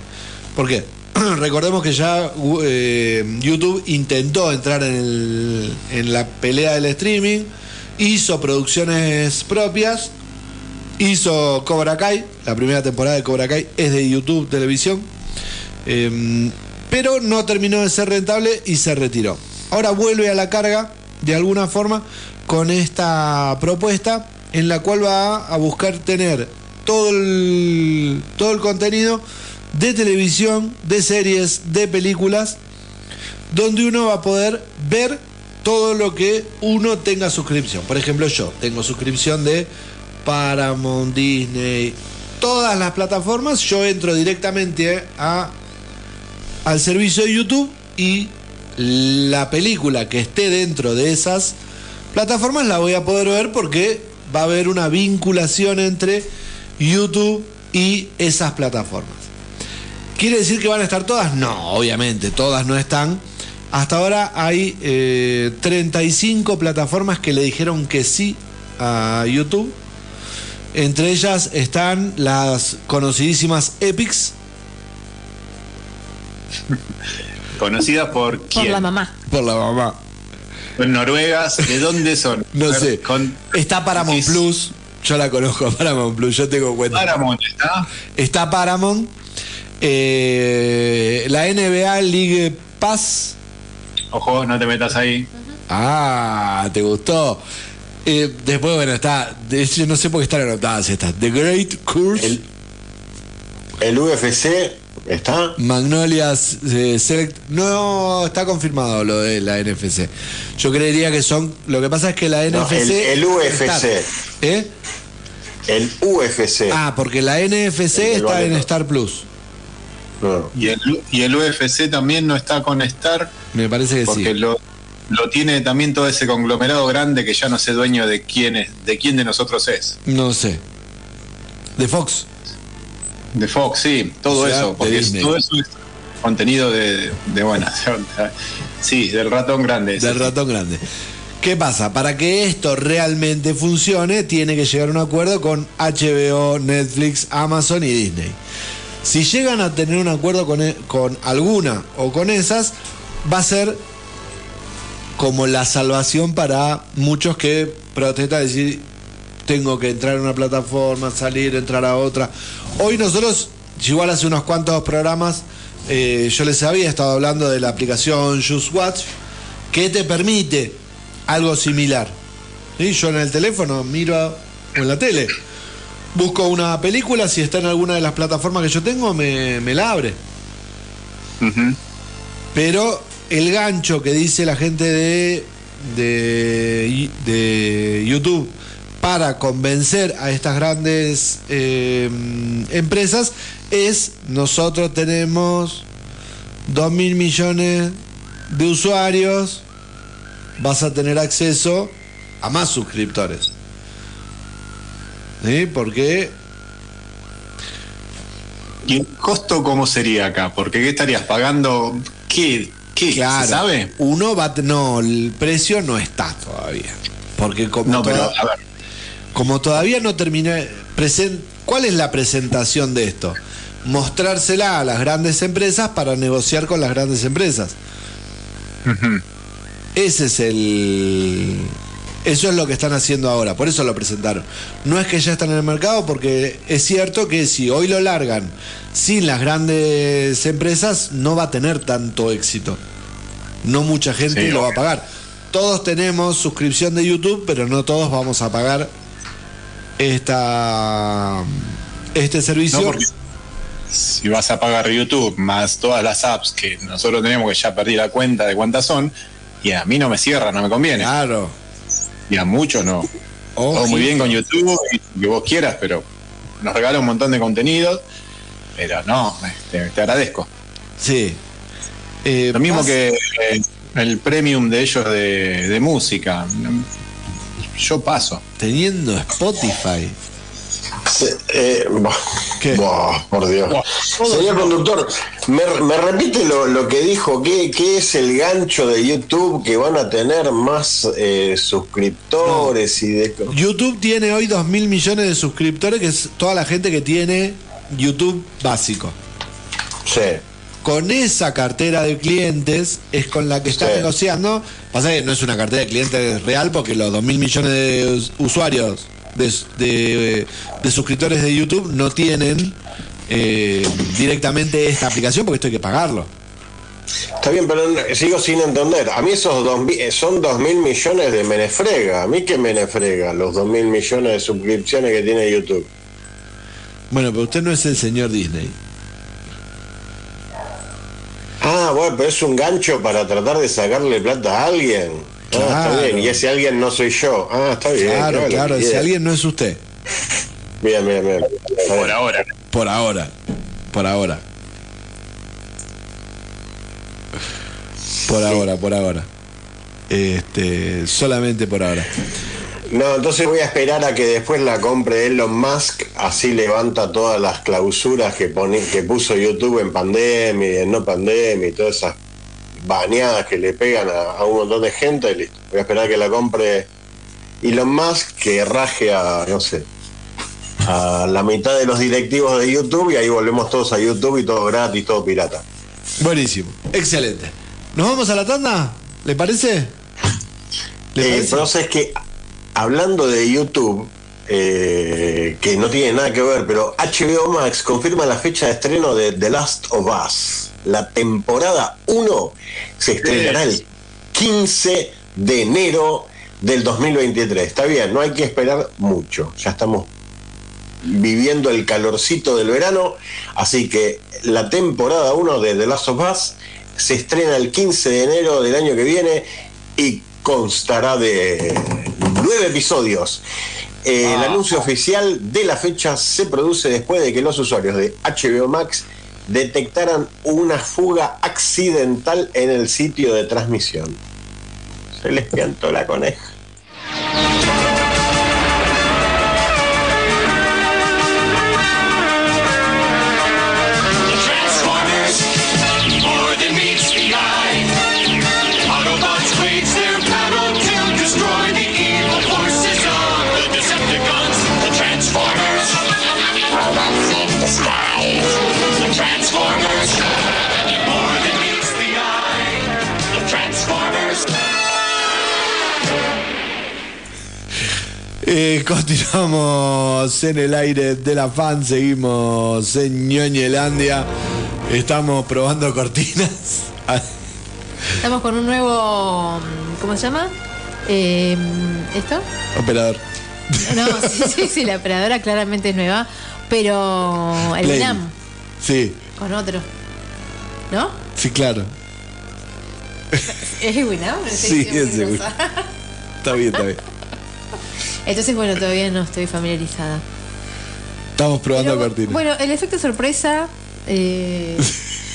¿Por qué? Recordemos que ya eh, YouTube intentó entrar en, el- en la pelea del streaming, hizo producciones propias, hizo Cobra Kai, la primera temporada de Cobra Kai es de YouTube Televisión, eh, pero no terminó de ser rentable y se retiró. Ahora vuelve a la carga de alguna forma con esta propuesta en la cual va a buscar tener todo el, todo el contenido de televisión, de series, de películas, donde uno va a poder ver todo lo que uno tenga suscripción. Por ejemplo, yo tengo suscripción de Paramount, Disney, todas las plataformas. Yo entro directamente a, al servicio de YouTube y la película que esté dentro de esas plataformas la voy a poder ver porque va a haber una vinculación entre YouTube y esas plataformas. ¿Quiere decir que van a estar todas? No, obviamente, todas no están. Hasta ahora hay eh, 35 plataformas que le dijeron que sí a YouTube. Entre ellas están las conocidísimas Epics, Conocidas por Por quién? la mamá. por la mamá. En Noruegas, ¿de dónde son? No ver, sé. Con Está Paramount Sí, sí. Plus. Yo la conozco Paramount Plus, yo tengo cuenta. Paramount está. Está Paramount. Eh, la NBA League Pass. Ojo, no te metas ahí. Ah, ¿te gustó? Eh, después, bueno, está. hecho, no sé por qué están anotadas estas. The Great Curse. El, el UFC está. Magnolias eh, Select. No está confirmado lo de la NFC. Yo creería que son. Lo que pasa es que la No, NFC. el, el UFC. ¿Eh? El UFC. Ah, porque la NFC está en. Star Plus. Y el, y el UFC también no está con Star Me parece que porque sí. lo, lo tiene también todo ese conglomerado grande que ya no sé dueño de quién es, de quién de nosotros es. No sé. De Fox. De Fox, sí, todo O sea, eso, porque es- todo eso es contenido de, de bueno, sí, del ratón grande. Del ratón grande. ¿Qué pasa? Para que esto realmente funcione, tiene que llegar a un acuerdo con HBO, Netflix, Amazon y Disney. Si llegan a tener un acuerdo con, e- con alguna o con esas, va a ser como la salvación para muchos que protestan decir tengo que entrar a una plataforma, salir, entrar a otra. Hoy nosotros, igual hace unos cuantos programas, eh, yo les había estado hablando de la aplicación Just Watch, que te permite algo similar. ¿Sí? Yo en el teléfono miro en la tele, busco una película, si está en alguna de las plataformas que yo tengo, me, me la abre. Pero el gancho que dice la gente de, de, de YouTube para convencer a estas grandes eh, empresas es nosotros tenemos 2 mil millones de usuarios, vas a tener acceso a más suscriptores. ¿Sí? Porque ¿Y el costo cómo sería acá? Porque ¿qué estarías pagando? ¿Qué? ¿Qué? Claro. ¿Se sabe? Uno va. No, el precio no está todavía. Porque como, No, pero toda- a ver. como todavía no terminé. presen- ¿Cuál es la presentación de esto? Mostrársela a las grandes empresas para negociar con las grandes empresas. Ese es el. Eso es lo que están haciendo ahora, por eso lo presentaron. No es que ya están en el mercado, porque es cierto que si hoy lo largan sin las grandes empresas, no va a tener tanto éxito. No mucha gente Sí, lo va a pagar. Todos tenemos suscripción de YouTube, pero no todos vamos a pagar esta este servicio. No, porque si vas a pagar YouTube más todas las apps que nosotros tenemos, que ya perdí la cuenta de cuántas son, y a mí no me cierra, no me conviene. Claro. Y a muchos no. Todo muy bien con YouTube, y lo que vos quieras, pero nos regala un montón de contenidos, pero no, te, te agradezco. Sí. Eh, Lo mismo que eh, el premium de ellos de, de música. Yo paso. Teniendo Spotify. Se- eh, buah, por Dios. Señor conductor, ¿me, me repite lo, lo que dijo? ¿Qué, qué es el gancho de YouTube que van a tener más eh, suscriptores y de... YouTube tiene hoy 2 mil millones de suscriptores, que es toda la gente que tiene YouTube básico. Sí. Con esa cartera de clientes es con la que está Sí. negociando. Pasa que no es una cartera de clientes real porque los 2 mil millones de us- usuarios, de, de- de suscriptores de YouTube, no tienen eh, directamente esta aplicación porque esto hay que pagarlo. Está bien, pero sigo sin entender. A mí esos dos, eh, son dos mil millones de menefrega. ¿A mí qué menefrega? Los dos mil millones de suscripciones que tiene YouTube. Bueno, pero usted no es el señor Disney. Ah, bueno, pero es un gancho para tratar de sacarle plata a alguien. Ah, está bien. Y ese alguien no soy yo. Ah, está bien. Claro, claro, si alguien no es usted. Bien, bien, bien. Bien. ahora. Por ahora. Por ahora. Por ahora, por ahora. Este, solamente por ahora. No, entonces voy a esperar a que después la compre Elon Musk, así levanta todas las clausuras que, pone, que puso YouTube en pandemia y en no pandemia y todas esas baneadas que le pegan a, a un montón de gente y listo. Voy a esperar a que la compre Elon Musk, que raje a, no sé, a la mitad de los directivos de YouTube y ahí volvemos todos a YouTube y todo gratis, todo pirata. Buenísimo, excelente. ¿Nos vamos a la tanda? ¿Le parece? ¿Le Eh, parece? pero sabes que hablando de YouTube, eh, que no tiene nada que ver, pero HBO Max confirma la fecha de estreno de The Last of Us. La temporada 1 se estrenará el 15 de enero del 2023. Está bien, no hay que esperar mucho. Ya estamos viviendo el calorcito del verano, así que la temporada 1 de The Last of Us se estrena el 15 de enero del año que viene y constará de nueve episodios. Eh, El anuncio oficial de la fecha se produce después de que los usuarios de HBO Max detectaran una fuga accidental en el sitio de transmisión. Se les piantó la coneja. Eh, continuamos en el aire de la fan, seguimos en Ñoñelandia. Estamos probando cortinas. Estamos con un nuevo. ¿Cómo se llama? Eh, ¿Esto? Operador. No, sí, sí, sí, la operadora claramente es nueva, pero el Play. Winam Sí, con otro. ¿No? sí, claro. ¿Es Winam? Sí, es grosa. Está bien, está bien. Entonces, bueno, todavía no estoy familiarizada. Estamos probando Pero, cortinas. bueno, el efecto sorpresa. Eh,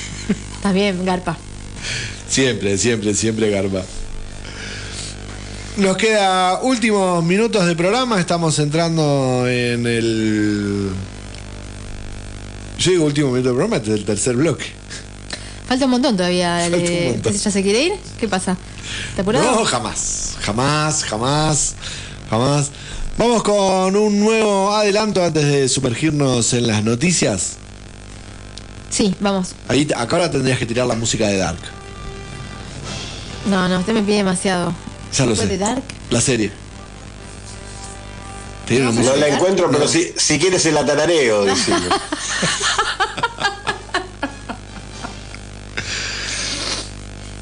bien, Garpa. Siempre, siempre, siempre Garba. Nos queda últimos minutos de programa. Estamos entrando en el Yo digo último minuto del programa, este es el tercer bloque. Falta un montón todavía. Falta un de- montón. ¿Ya se quiere ir? ¿Qué pasa? ¿Está apurado? No, jamás. Jamás, jamás, jamás. Vamos con un nuevo adelanto antes de sumergirnos en las noticias. Sí, vamos. Ahí, acá ahora tendrías que tirar la música de Dark. No, no, usted me pide demasiado. Ya lo ¿Fue sé. de Dark? La serie. No la encuentro, pero si, si quieres el atarareo,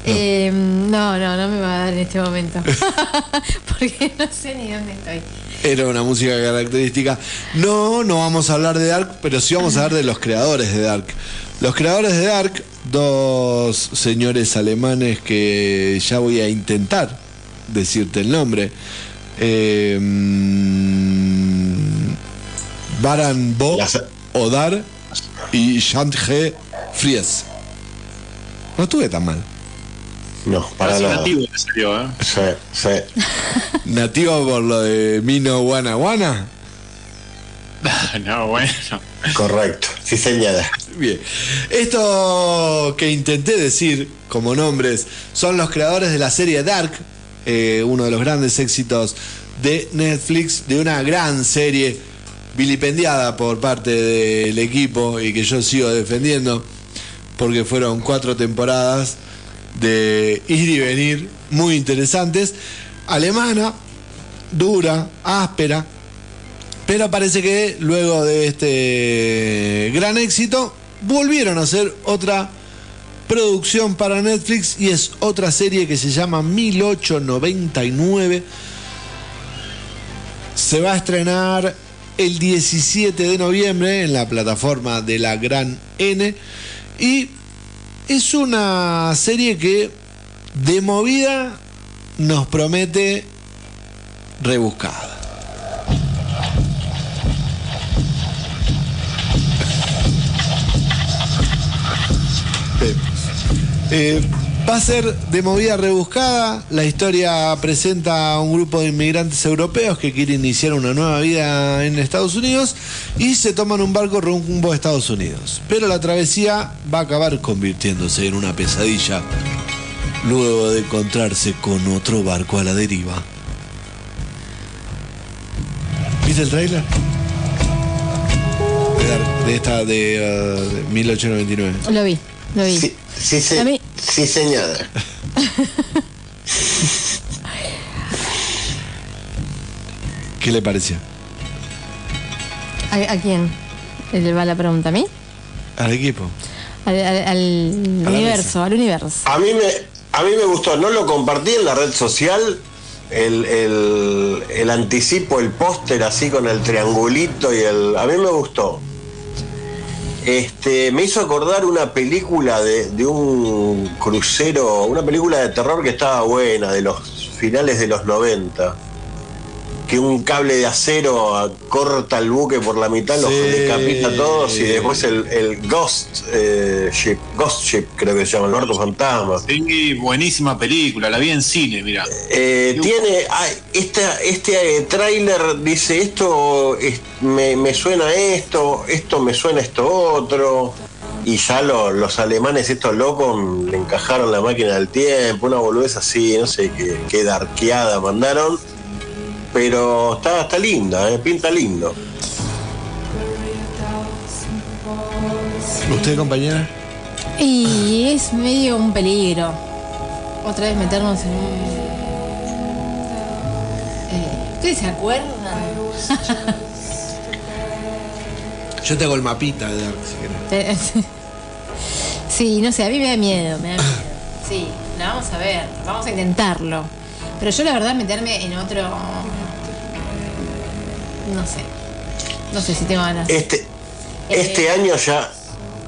decime. Eh, no, no, no me va a dar en este momento. Porque no sé ni dónde estoy. Era una música característica. No, no vamos a hablar de Dark, pero sí vamos a hablar de los creadores de Dark. Los creadores de Dark, dos señores alemanes que ya voy a intentar decirte el nombre. Eh, Baran Bo, Odar y Jean-G. Fries. No estuve tan mal. No, para Casi nada. nativo salió, ¿eh? Sí, sí. Nativo por lo de Mino Guana Guana. no, bueno. Correcto. Sí, señala. Bien. Esto que intenté decir como nombres son los creadores de la serie Dark, eh, uno de los grandes éxitos de Netflix, de una gran serie vilipendiada por parte del equipo y que yo sigo defendiendo, porque fueron cuatro temporadas de ir y venir muy interesantes. Alemana, dura, áspera, pero parece que luego de este gran éxito volvieron a hacer otra producción para Netflix y es otra serie que se llama 1899. Se va a estrenar el 17 de noviembre en la plataforma de la Gran N y es una serie que de movida nos promete rebuscada. Va a ser de movida rebuscada. La historia presenta a un grupo de inmigrantes europeos que quieren iniciar una nueva vida en Estados Unidos y se toman un barco rumbo a Estados Unidos. Pero la travesía va a acabar convirtiéndose en una pesadilla luego de encontrarse con otro barco a la deriva. ¿Viste el Dark- de esta de, uh, de 1899. Lo vi, lo vi. Sí, sí, sí, A mí- sí señala. ¿Qué le pareció? ¿A, a quién? ¿Le va la pregunta a mí? Al equipo. Al, al- universo, al universo. A mí me, a mí me gustó, no lo compartí en la red social, el, el, el anticipo, el póster así con el triangulito y el. A mí me gustó. Este, me hizo acordar una película de, de un crucero, una película de terror que estaba buena, de los finales de los 90. Que un cable de acero corta el buque por la mitad, los Sí. decapita a todos y después el, el Ghost eh, Ship, Ghost Ship creo que se llama, el barco fantasma. Sí, buenísima película, la vi en cine, mira. Eh, tiene esta, este eh, tráiler dice esto es- me, me suena esto, esto me suena esto otro. Y ya lo- los alemanes, estos locos, le encajaron la máquina del tiempo, una boludez así, no sé qué, qué darqueada mandaron. Pero está, está linda, eh, pinta lindo. ¿Usted, compañera? Y es medio un peligro. Otra vez meternos en un. Eh, ¿Ustedes se acuerdan? Yo te hago el mapita de Dark, si querés. Eh, sí, no sé, a mí me da miedo, me da miedo. Sí, la vamos a ver, vamos a intentarlo. Pero yo la verdad meterme en otro. No sé. No sé si tengo ganas. Este, este año ya,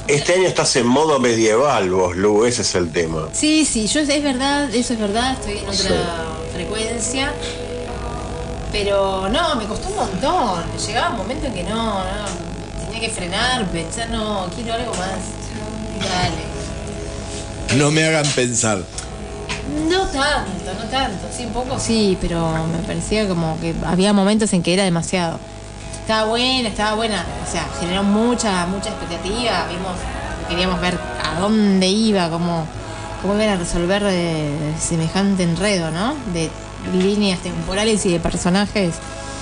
este año estás en modo medieval vos, Lu, ese es el tema. Sí, sí, yo es verdad, eso es verdad, estoy en otra Sí. frecuencia. Pero no, me costó un montón. Llegaba un momento en que no, no, tenía que frenar, pensar, no, quiero algo más. Dale. No me hagan pensar. No tanto, no tanto, sí, un poco sí, pero me parecía como que había momentos en que era demasiado. Estaba buena, estaba buena. O sea, generó mucha, mucha expectativa. Vimos, queríamos ver a dónde iba, cómo, cómo iban a resolver semejante enredo, ¿no? De líneas temporales y de personajes.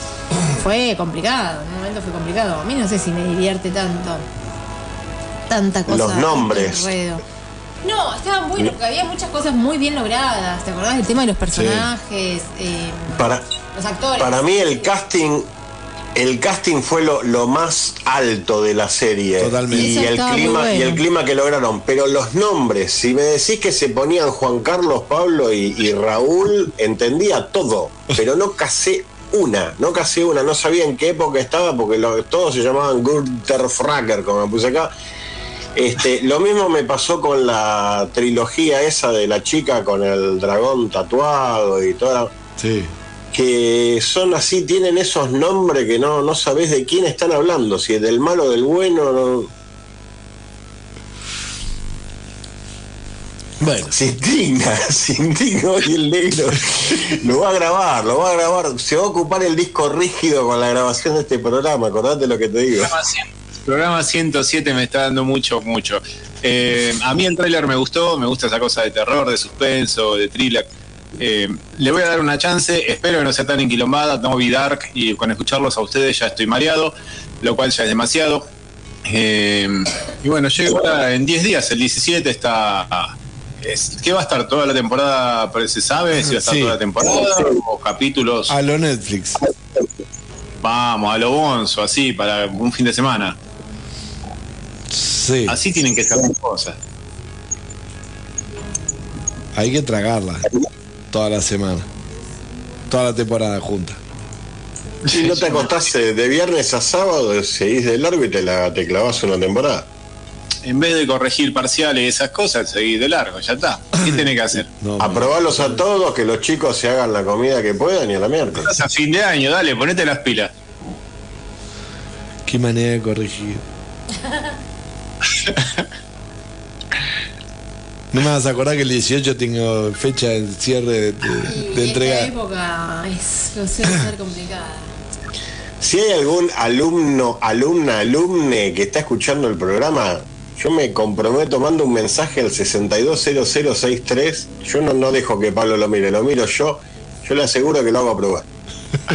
Fue complicado, en un momento fue complicado. A mí no sé si me divierte tanto. Tanta cosa. Los nombres. enredo. No, estaban buenos porque había muchas cosas muy bien logradas. ¿Te acordás del tema de los personajes? Eh, Para, los actores. para mí el casting, el casting fue lo, lo más alto de la serie. Totalmente. Y Eso el clima, bueno. y el clima que lograron. Pero los nombres, si me decís que se ponían Juan Carlos, Pablo y, y Raúl, entendía todo. Pero no casé una, no casé una, no sabía en qué época estaba, porque lo- todos se llamaban Gurter Fracker, como me puse acá. Este, lo mismo me pasó con la trilogía esa de la chica con el dragón tatuado y toda Sí. que son así, tienen esos nombres que no, no sabés de quién están hablando, si es del malo o del bueno. no- Bueno, Se indigna, se indigna hoy el negro. Lo va a grabar, lo va a grabar. Se va a ocupar el disco rígido con la grabación de este programa, acordate lo que te digo. 100 Programa 107 me está dando mucho, mucho. Eh, a mí el tráiler me gustó, me gusta esa cosa de terror, de suspenso, de thriller. Eh, le voy a dar una chance, espero que no sea tan enquilombada, no vi Dark y con escucharlos a ustedes ya estoy mareado, lo cual ya es demasiado. Eh, y bueno, llega ahora en 10 días, el 17 está... Es, ¿Qué va a estar toda la temporada? ¿Se sabe si va a estar Sí. toda la temporada o capítulos? a lo Netflix. Vamos, a lo bonzo, así, para un fin de semana. Sí. Así tienen que ser las cosas. Hay que tragarla. Toda la semana. Toda la temporada junta. Si no te acostás de viernes a sábado, seguís de largo y te, la, te clavas una temporada. En vez de corregir parciales y esas cosas, seguir de largo, ya está. ¿Qué tiene que hacer? No, Aprobarlos a todos, que los chicos se hagan la comida que puedan y a la mierda. Estás a fin de año, dale, ponete las pilas. Qué manera de corregir. No me vas a acordar que el 18 tengo fecha de cierre de, de- de Y entrega. esta época es, suele ser complicada. Si hay algún alumno, alumna, alumne que está escuchando el programa, yo me comprometo, mando un mensaje al 620063. Yo no, no dejo que Pablo lo mire, lo miro yo. Yo le aseguro que lo hago a probar.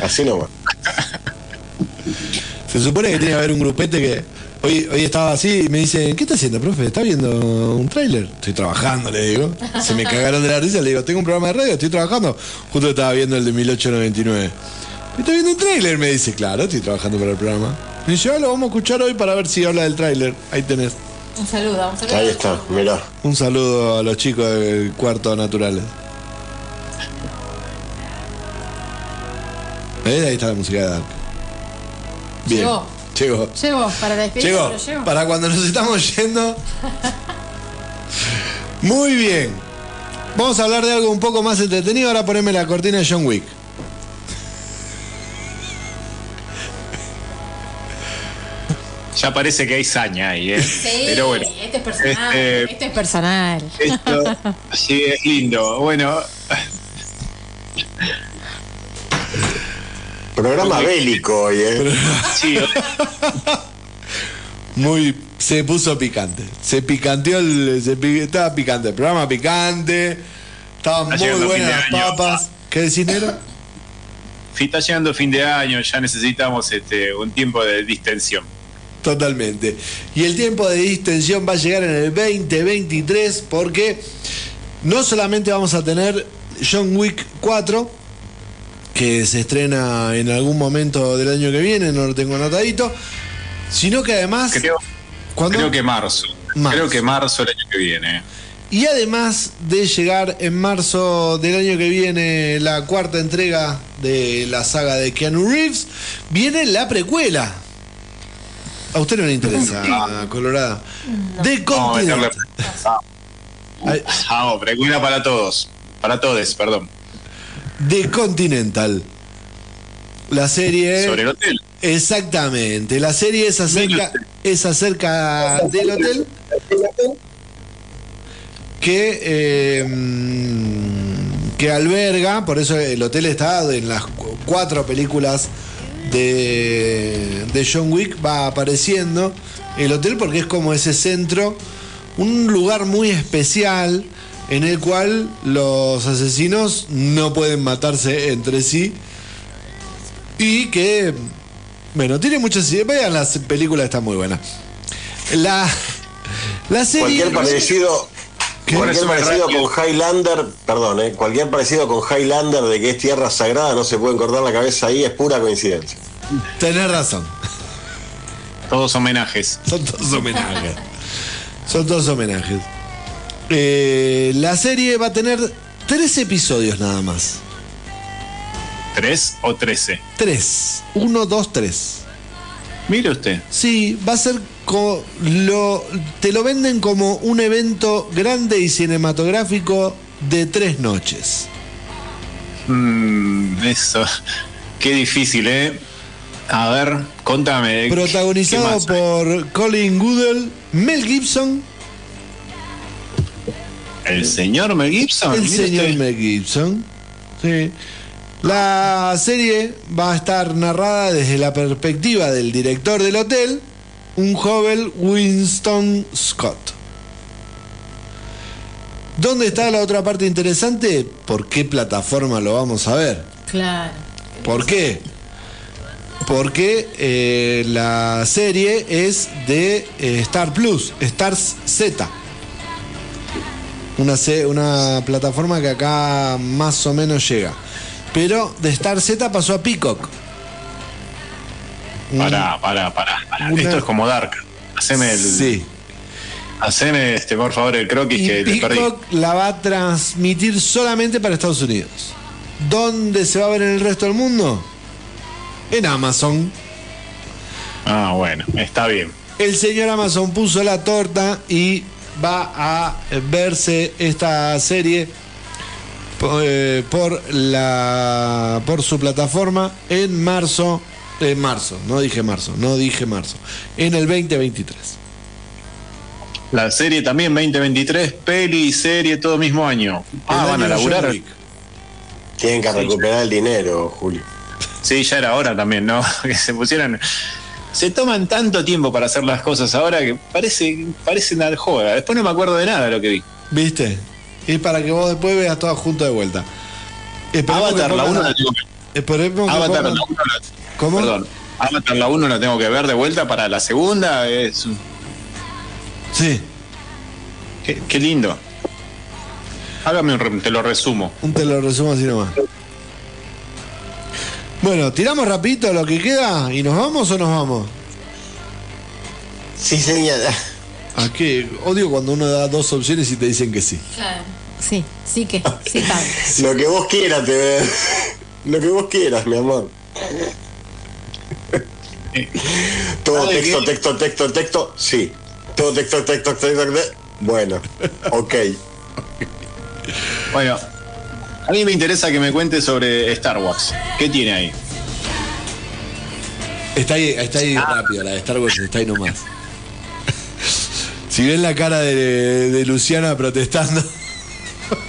Así nomás. Se supone que tiene que haber un grupete que hoy, hoy estaba así y me dice, ¿qué está haciendo, profe? ¿Está viendo un tráiler? Estoy trabajando, le digo. Se me cagaron de la risa, le digo, tengo un programa de radio, estoy trabajando. Justo estaba viendo el de 1899. ¿Está viendo un tráiler? Me dice, claro, estoy trabajando para el programa. Me dice, ah, lo vamos a escuchar hoy para ver si habla del tráiler. Ahí tenés. Un saludo, un saludo. Ahí está, mirá. Un saludo a los chicos del cuarto naturales. ¿Ves? Ahí está la música de Dark. Bien. Llegó. Llegó. Llego para la Llegó. pero llego. Para cuando nos estamos yendo. Muy bien. Vamos a hablar de algo un poco más entretenido. Ahora poneme la cortina de John Wick. Ya parece que hay saña ahí, ¿eh? Sí, Pero bueno. este es personal. Este- Este es personal. Esto sí es lindo. Bueno, Programa bélico hoy, ¿eh? sí, Muy. Se puso picante. Se picanteó el. Se estaba picante. El programa picante. Estaban Está muy buenas las papas. ¿Qué decís, Nero? si está llegando fin de año, ya necesitamos este un tiempo de distensión. Totalmente. Y el tiempo de distensión va a llegar en el 2023 porque no solamente vamos a tener John Wick 4, que se estrena en algún momento del año que viene, no lo tengo anotadito, sino que además... Creo, creo que marzo. Marzo. Creo que marzo el año que viene. Y además de llegar en marzo del año que viene la cuarta entrega de la saga de Keanu Reeves, viene la precuela. A usted no le interesa, Colorada. De Vamos a meterle. Continental. Ay, Vamos, precuela para todos. Para todos, perdón. De Continental. La serie. Sobre el hotel. Exactamente. La serie es acerca, es acerca del hotel que, eh, que alberga, por eso el hotel está en las cu- cuatro películas de, de John Wick va apareciendo el hotel porque es como ese centro, un lugar muy especial en el cual los asesinos no pueden matarse entre sí y que, bueno, tiene muchas ideas. Vean las películas, está muy buena. La, la serie... Cualquier parecido, ¿Qué? cualquier parecido con Highlander, perdón, eh, cualquier parecido con Highlander de que es tierra sagrada, no se pueden cortar la cabeza ahí, es pura coincidencia. Tenés razón. Todos homenajes. Son todos homenajes. Son todos homenajes. Eh, la serie va a tener tres episodios nada más. ¿Tres o trece? Tres. Uno, dos, tres. Mire usted. Sí, va a ser lo, te lo venden como un evento grande y cinematográfico de tres noches. Mm, eso. Qué difícil, ¿eh? A ver, contame. ¿qué- Protagonizado por Colin Goodell, Mel Gibson, El señor Mel Gibson. el señor usted. Mel Gibson. Sí. La serie va a estar narrada desde la perspectiva del director del hotel, un joven Winston Scott. ¿Dónde está la otra parte interesante? ¿Por qué plataforma lo vamos a ver? Claro. ¿Por qué? Porque eh, la serie es de eh, Star Plus, Stars Z. Una, una plataforma que acá más o menos llega. Pero de Star Z pasó a Peacock. Pará, pará, pará. pará. Una- Esto es como Dark. Haceme el. Sí. Haceme, este, por favor, el croquis Y que te perdí. Peacock la va a transmitir solamente para Estados Unidos. ¿Dónde se va a ver en el resto del mundo? En Amazon. Ah, bueno, está bien. El señor Amazon puso la torta y va a verse esta serie eh, por la por su plataforma en marzo en marzo, no dije marzo, no dije marzo, en el 2023. La serie también 2023, peli y serie todo mismo año. Ah, El van a año laburar. Tienen que recuperar el dinero, Julio. Sí, ya era hora también, ¿no? Que se pusieran. Se toman tanto tiempo para hacer las cosas ahora que parece, parece una joda. Después no me acuerdo de nada de lo que vi. ¿Viste? Es para que vos después veas todo junto de vuelta. Esperemos Avatar, que la pongan- 1 la tengo que esperemos que Avatar, pongan- la 1 la, ¿Cómo? Perdón. Avatar la 1 la tengo que ver de vuelta para la segunda. Es, Sí, qué, qué lindo. Hágame un te lo resumo. un te lo resumo así nomás. Bueno, tiramos rapidito lo que queda y nos vamos o nos vamos. Sí, señora. ¿A qué? Odio cuando uno da dos opciones y te dicen que sí. Claro. Sí, sí que, sí está. Lo que vos quieras, te ve. Lo que vos quieras, mi amor. Todo ¿Sabe texto, qué? texto, texto, texto, sí. Todo texto, texto, texto, texto. Bueno, ok. Bueno, a mí me interesa que me cuente sobre Star Wars. ¿Qué tiene ahí? Está ahí, está ahí rápido, la de Star Wars está ahí nomás. Si ven la cara de, de Luciana protestando.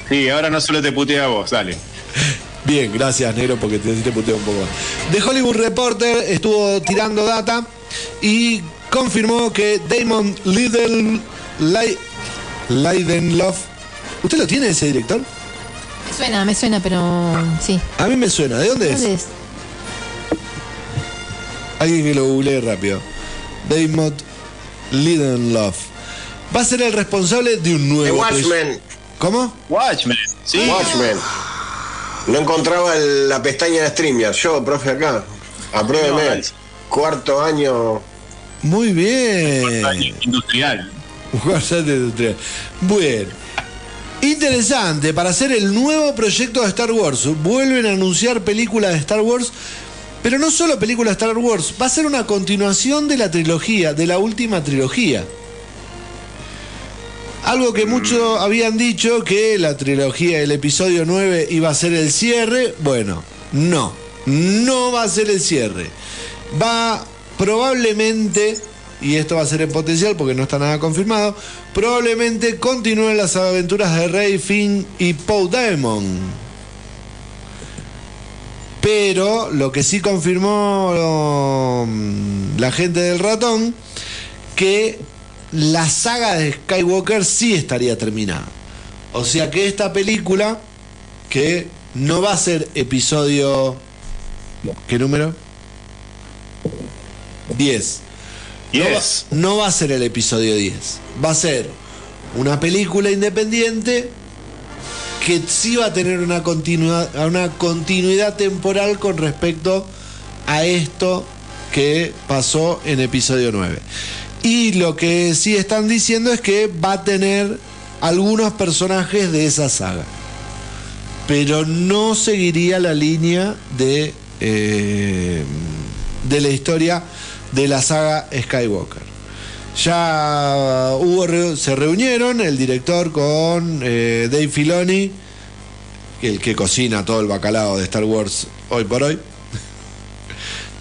Sí, ahora no solo te putea a vos, dale. Bien, gracias, negro, porque te, te puteo un poco más. The Hollywood Reporter estuvo tirando data y confirmó que Damon Lidl, Lai- Leidenloff. ¿Usted lo tiene ese director? Me suena, me suena, pero sí. A mí me suena. ¿De dónde es? ¿Dónde es? Alguien que lo googlee rápido. Damon Lindelof. Va a ser el responsable de un The nuevo. Watchmen. ¿Cómo? Watchmen, sí. Watchmen. No encontraba el- la pestaña de StreamYard. Yo, profe, acá. Apruébeme. No. Cuarto año. Muy bien. Industrial. Guardate de tres. Bueno. Interesante, para hacer el nuevo proyecto de Star Wars. Vuelven a anunciar películas de Star Wars, pero no solo películas de Star Wars, va a ser una continuación de la trilogía, de la última trilogía. Algo que muchos habían dicho que la trilogía del episodio 9 iba a ser el cierre. Bueno, no, no va a ser el cierre. Va probablemente, y esto va a ser en potencial porque no está nada confirmado, probablemente continúen las aventuras de Rey, Finn y Poe Daemon. Pero lo que sí confirmó mm, la gente del ratón, que la saga de Skywalker sí estaría terminada. O sea que esta película, que no va a ser episodio... ¿Qué número? 10. No va, Yes. no va a ser el episodio 10. Va a ser una película independiente que sí va a tener una continuidad, una continuidad temporal con respecto a esto que pasó en episodio 9. Y lo que sí están diciendo es que va a tener algunos personajes de esa saga. Pero no seguiría la línea de, eh, de la historia de la saga Skywalker. Ya hubo, se reunieron el director con eh, Dave Filoni, el que cocina todo el bacalao de Star Wars hoy por hoy.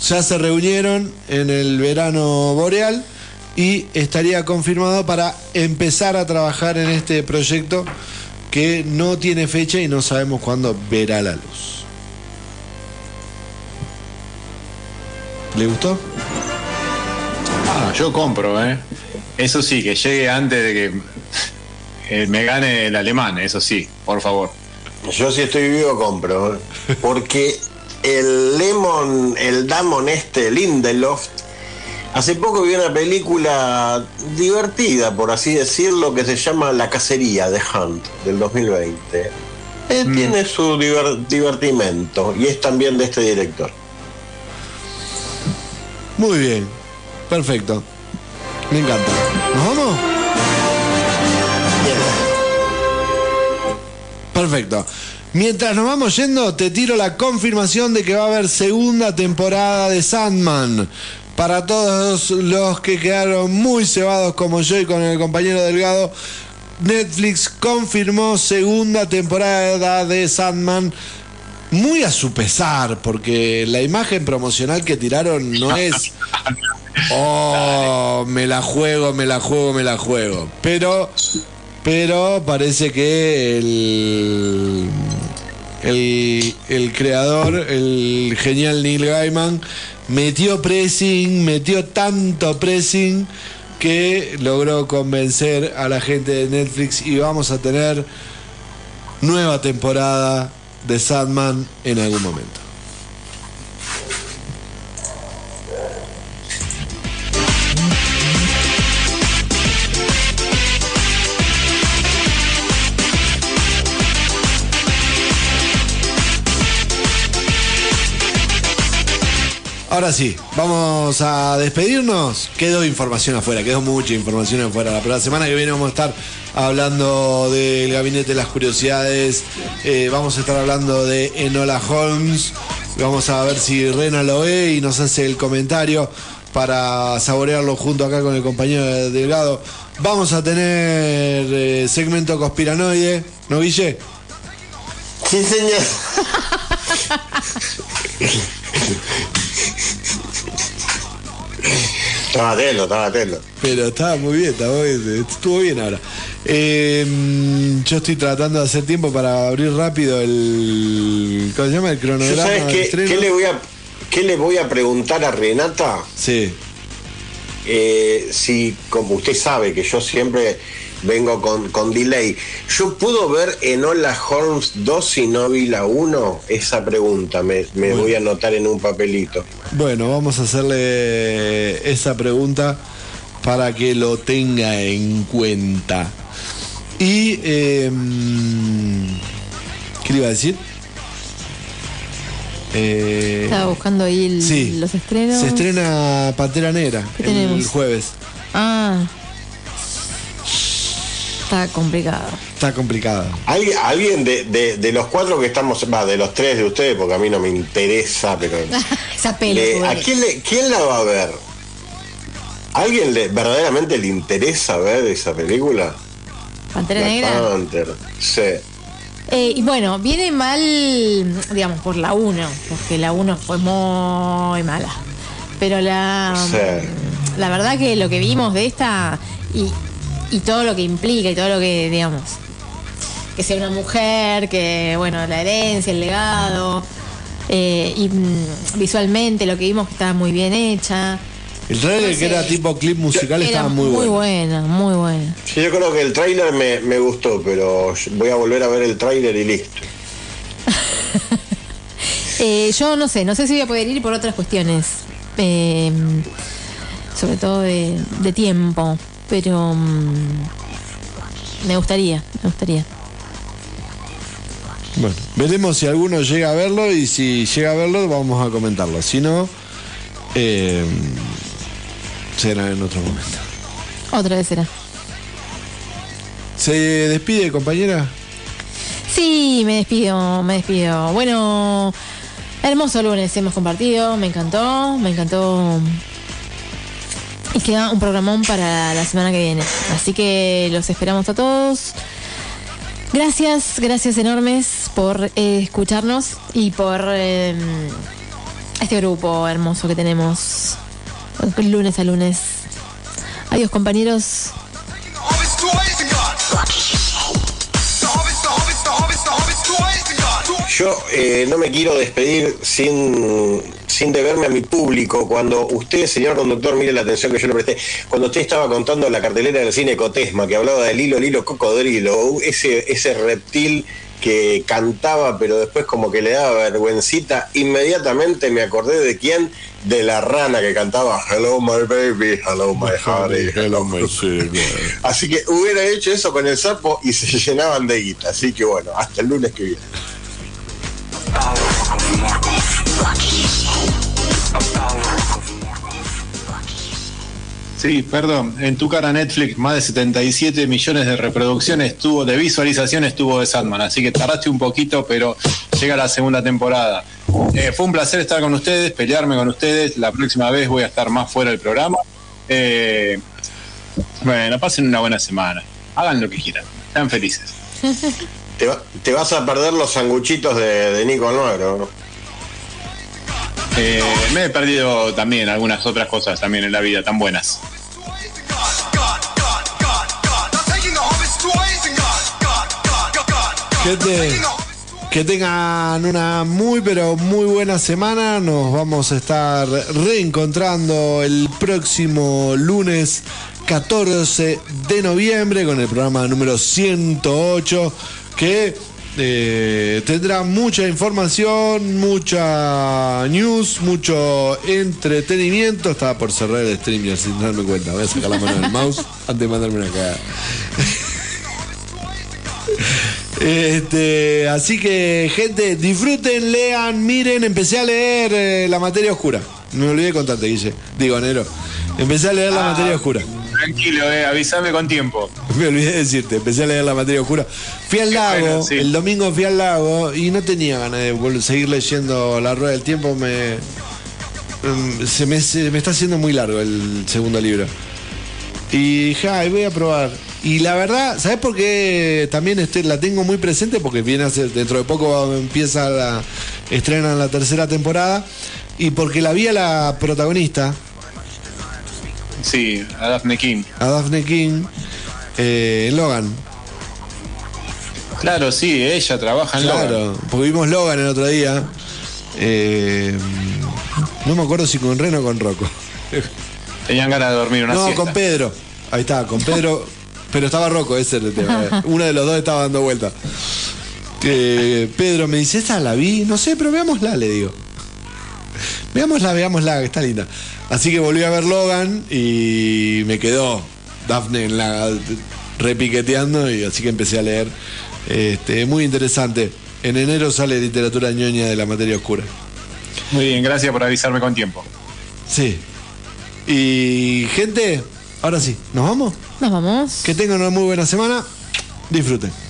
Ya se reunieron en el verano boreal y estaría confirmado para empezar a trabajar en este proyecto que no tiene fecha y no sabemos cuándo verá la luz. ¿Le gustó? Yo compro, ¿eh? Eso sí, que llegue antes de que eh, me gane el alemán, eso sí, por favor. Yo si estoy vivo compro, porque el Lemon, el Damon este, Lindelof, hace poco vi una película divertida, por así decirlo, que se llama La Cacería de Hunt, del 2020. Eh, Tiene su diver- divertimento y es también de este director. Muy bien, perfecto. Me encanta. ¿Nos vamos? Perfecto. Mientras nos vamos yendo, te tiro la confirmación de que va a haber segunda temporada de Sandman. Para todos los que quedaron muy cebados como yo y con el compañero Delgado, Netflix confirmó segunda temporada de Sandman. Muy a su pesar, porque la imagen promocional que tiraron no es. Oh, me la juego, me la juego, me la juego. Pero, pero parece que el, el, el creador, el genial Neil Gaiman, metió pressing, metió tanto pressing que logró convencer a la gente de Netflix y vamos a tener nueva temporada de Sandman en algún momento. Ahora sí, vamos a despedirnos. Quedó información afuera, quedó mucha información afuera. Pero la semana que viene vamos a estar hablando del Gabinete de las Curiosidades. eh, vamos a estar hablando de Enola Holmes. Vamos a ver si Rena lo ve y nos hace el comentario para saborearlo junto acá con el compañero Delgado. Vamos a tener eh, segmento conspiranoide, ¿no, Guille? Sí, señor. Estaba atento, estaba atento. Pero estaba muy bien, estaba bien, estuvo bien ahora. Eh, yo estoy tratando de hacer tiempo para abrir rápido el. ¿Cómo se llama? El ¿Yo cronograma sabes qué, qué le voy a, qué le voy a preguntar a Renata? Sí. Eh, si, como usted sabe que yo siempre vengo con, con delay, ¿yo puedo ver Enola Holmes 2 si no vi la 1? Esa pregunta me, me voy a anotar en un papelito. Bueno, vamos a hacerle esa pregunta para que lo tenga en cuenta. Y. eh, ¿Qué le iba a decir? Eh, Estaba buscando ahí el- sí. los estrenos. Se estrena Pantera Negra ¿Qué el tenemos? jueves. Ah. Está complicado. Está complicado. ¿Alguien, alguien de, de- de los cuatro que estamos, va, de los tres de ustedes, porque a mí no me interesa, pero... Esa peli. le- pobre. ¿A quién, le- quién la va a ver? ¿Alguien le, verdaderamente le interesa ver esa película? Pantera Black Negra. Panther. Sí. Eh, y bueno, viene mal, digamos, por la 1, porque la 1 fue muy mala. Pero la, Sí. la verdad que lo que vimos de esta y, y todo lo que implica y todo lo que, digamos, que sea una mujer, que, bueno, la herencia, el legado, Eh, y mm, visualmente lo que vimos que estaba muy bien hecha. El trailer No que era tipo clip musical Era estaba muy, bueno. buena, muy buena. Sí, yo creo que el tráiler me, me gustó, pero voy a volver a ver el tráiler y listo. Eh, yo no sé, no sé si voy a poder ir por otras cuestiones. Eh, sobre todo de, de tiempo. Pero mm, me gustaría, me gustaría. Bueno, veremos si alguno llega a verlo y si llega a verlo vamos a comentarlo. Si no, eh, será en otro momento. Otra vez será. ¿Se despide, compañera? Sí, me despido, me despido. Bueno, hermoso lunes hemos compartido, me encantó, me encantó. Y queda un programón para la semana que viene. Así que los esperamos a todos. Gracias, gracias enormes por eh, escucharnos y por eh, este grupo hermoso que tenemos lunes a lunes. Adiós compañeros. Yo eh, no me quiero despedir sin, sin deberme a mi público. Cuando usted, señor conductor, mire la atención que yo le presté, cuando usted estaba contando la cartelera del cine Cotesma, que hablaba del hilo, hilo cocodrilo, ese, ese reptil que cantaba, pero después como que le daba vergüencita, inmediatamente me acordé de quién, de la rana que cantaba Hello my baby, hello my honey, hello my Así que hubiera hecho eso con el sapo y se llenaban de guita. Así que bueno, hasta el lunes que viene. Sí, perdón. En tu cara Netflix, más de 77 millones de reproducciones tuvo, de visualizaciones tuvo de Sandman. Así que tardaste un poquito, pero llega la segunda temporada. Eh, fue un placer estar con ustedes, pelearme con ustedes. La próxima vez voy a estar más fuera del programa. Eh, bueno, pasen una buena semana. Hagan lo que quieran. Sean felices. Te, va- te vas a perder los sanguchitos de, de Nico Almagro. ¿no? Eh, me he perdido también algunas otras cosas también en la vida tan buenas. Gente, que tengan una muy pero muy buena semana. Nos vamos a estar reencontrando el próximo lunes 14 de noviembre con el programa número 108 que eh, tendrá mucha información, mucha news, mucho entretenimiento. Estaba por cerrar el stream sin darme cuenta. Voy a sacar la mano del mouse antes de mandarme una cagada. Este, así que, gente, disfruten, lean, miren. Empecé a leer eh, La materia oscura. Me olvidé de contarte, Guille. Digo, Nero. Empecé a leer La Ah. materia oscura. Tranquilo, eh, avísame con tiempo. Me olvidé de decirte, empecé a leer La materia oscura. Fui al lago, bueno, sí. el domingo fui al lago y no tenía ganas de seguir leyendo La rueda del tiempo. Me, mm, se, me, se me está haciendo muy largo el segundo libro. Y dije, ay, voy a probar. Y la verdad, ¿sabes por qué también este, la tengo muy presente? Porque viene a ser, dentro de poco empieza la, estrenan la tercera temporada. Y porque la vi a la protagonista, Sí, a Daphne King. a Daphne King, eh, Logan. Claro, sí, ella trabaja en Logan. Claro, porque vimos Logan el otro día. Eh, no me acuerdo si con Reno o con Rocco. Tenían ganas de dormir una no, siesta. con Pedro. Ahí está, con Pedro. pero estaba Rocco, ese era el tema. Uno de los dos estaba dando vuelta. Eh, Pedro me dice, ¿esta la vi? No sé, pero veámosla, le digo. Veámosla, veámosla, que está linda. Así que volví a ver Logan y me quedó Daphne en la repiqueteando y así que empecé a leer. Este, muy interesante. En enero sale literatura ñoña de la materia oscura. Muy bien, gracias por avisarme con tiempo. Sí. Y gente, ahora sí, ¿nos vamos? Nos vamos. Que tengan una muy buena semana. Disfruten.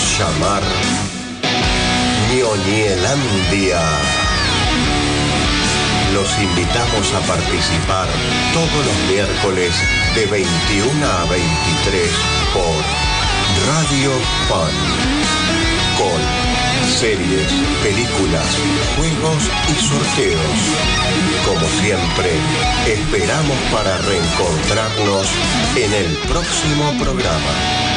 Decidimos llamar Ñoñelandia. Los invitamos a participar todos los miércoles de 21 a 23 por Radio Pan. Con series, películas, juegos y sorteos. Como siempre, esperamos para reencontrarnos en el próximo programa.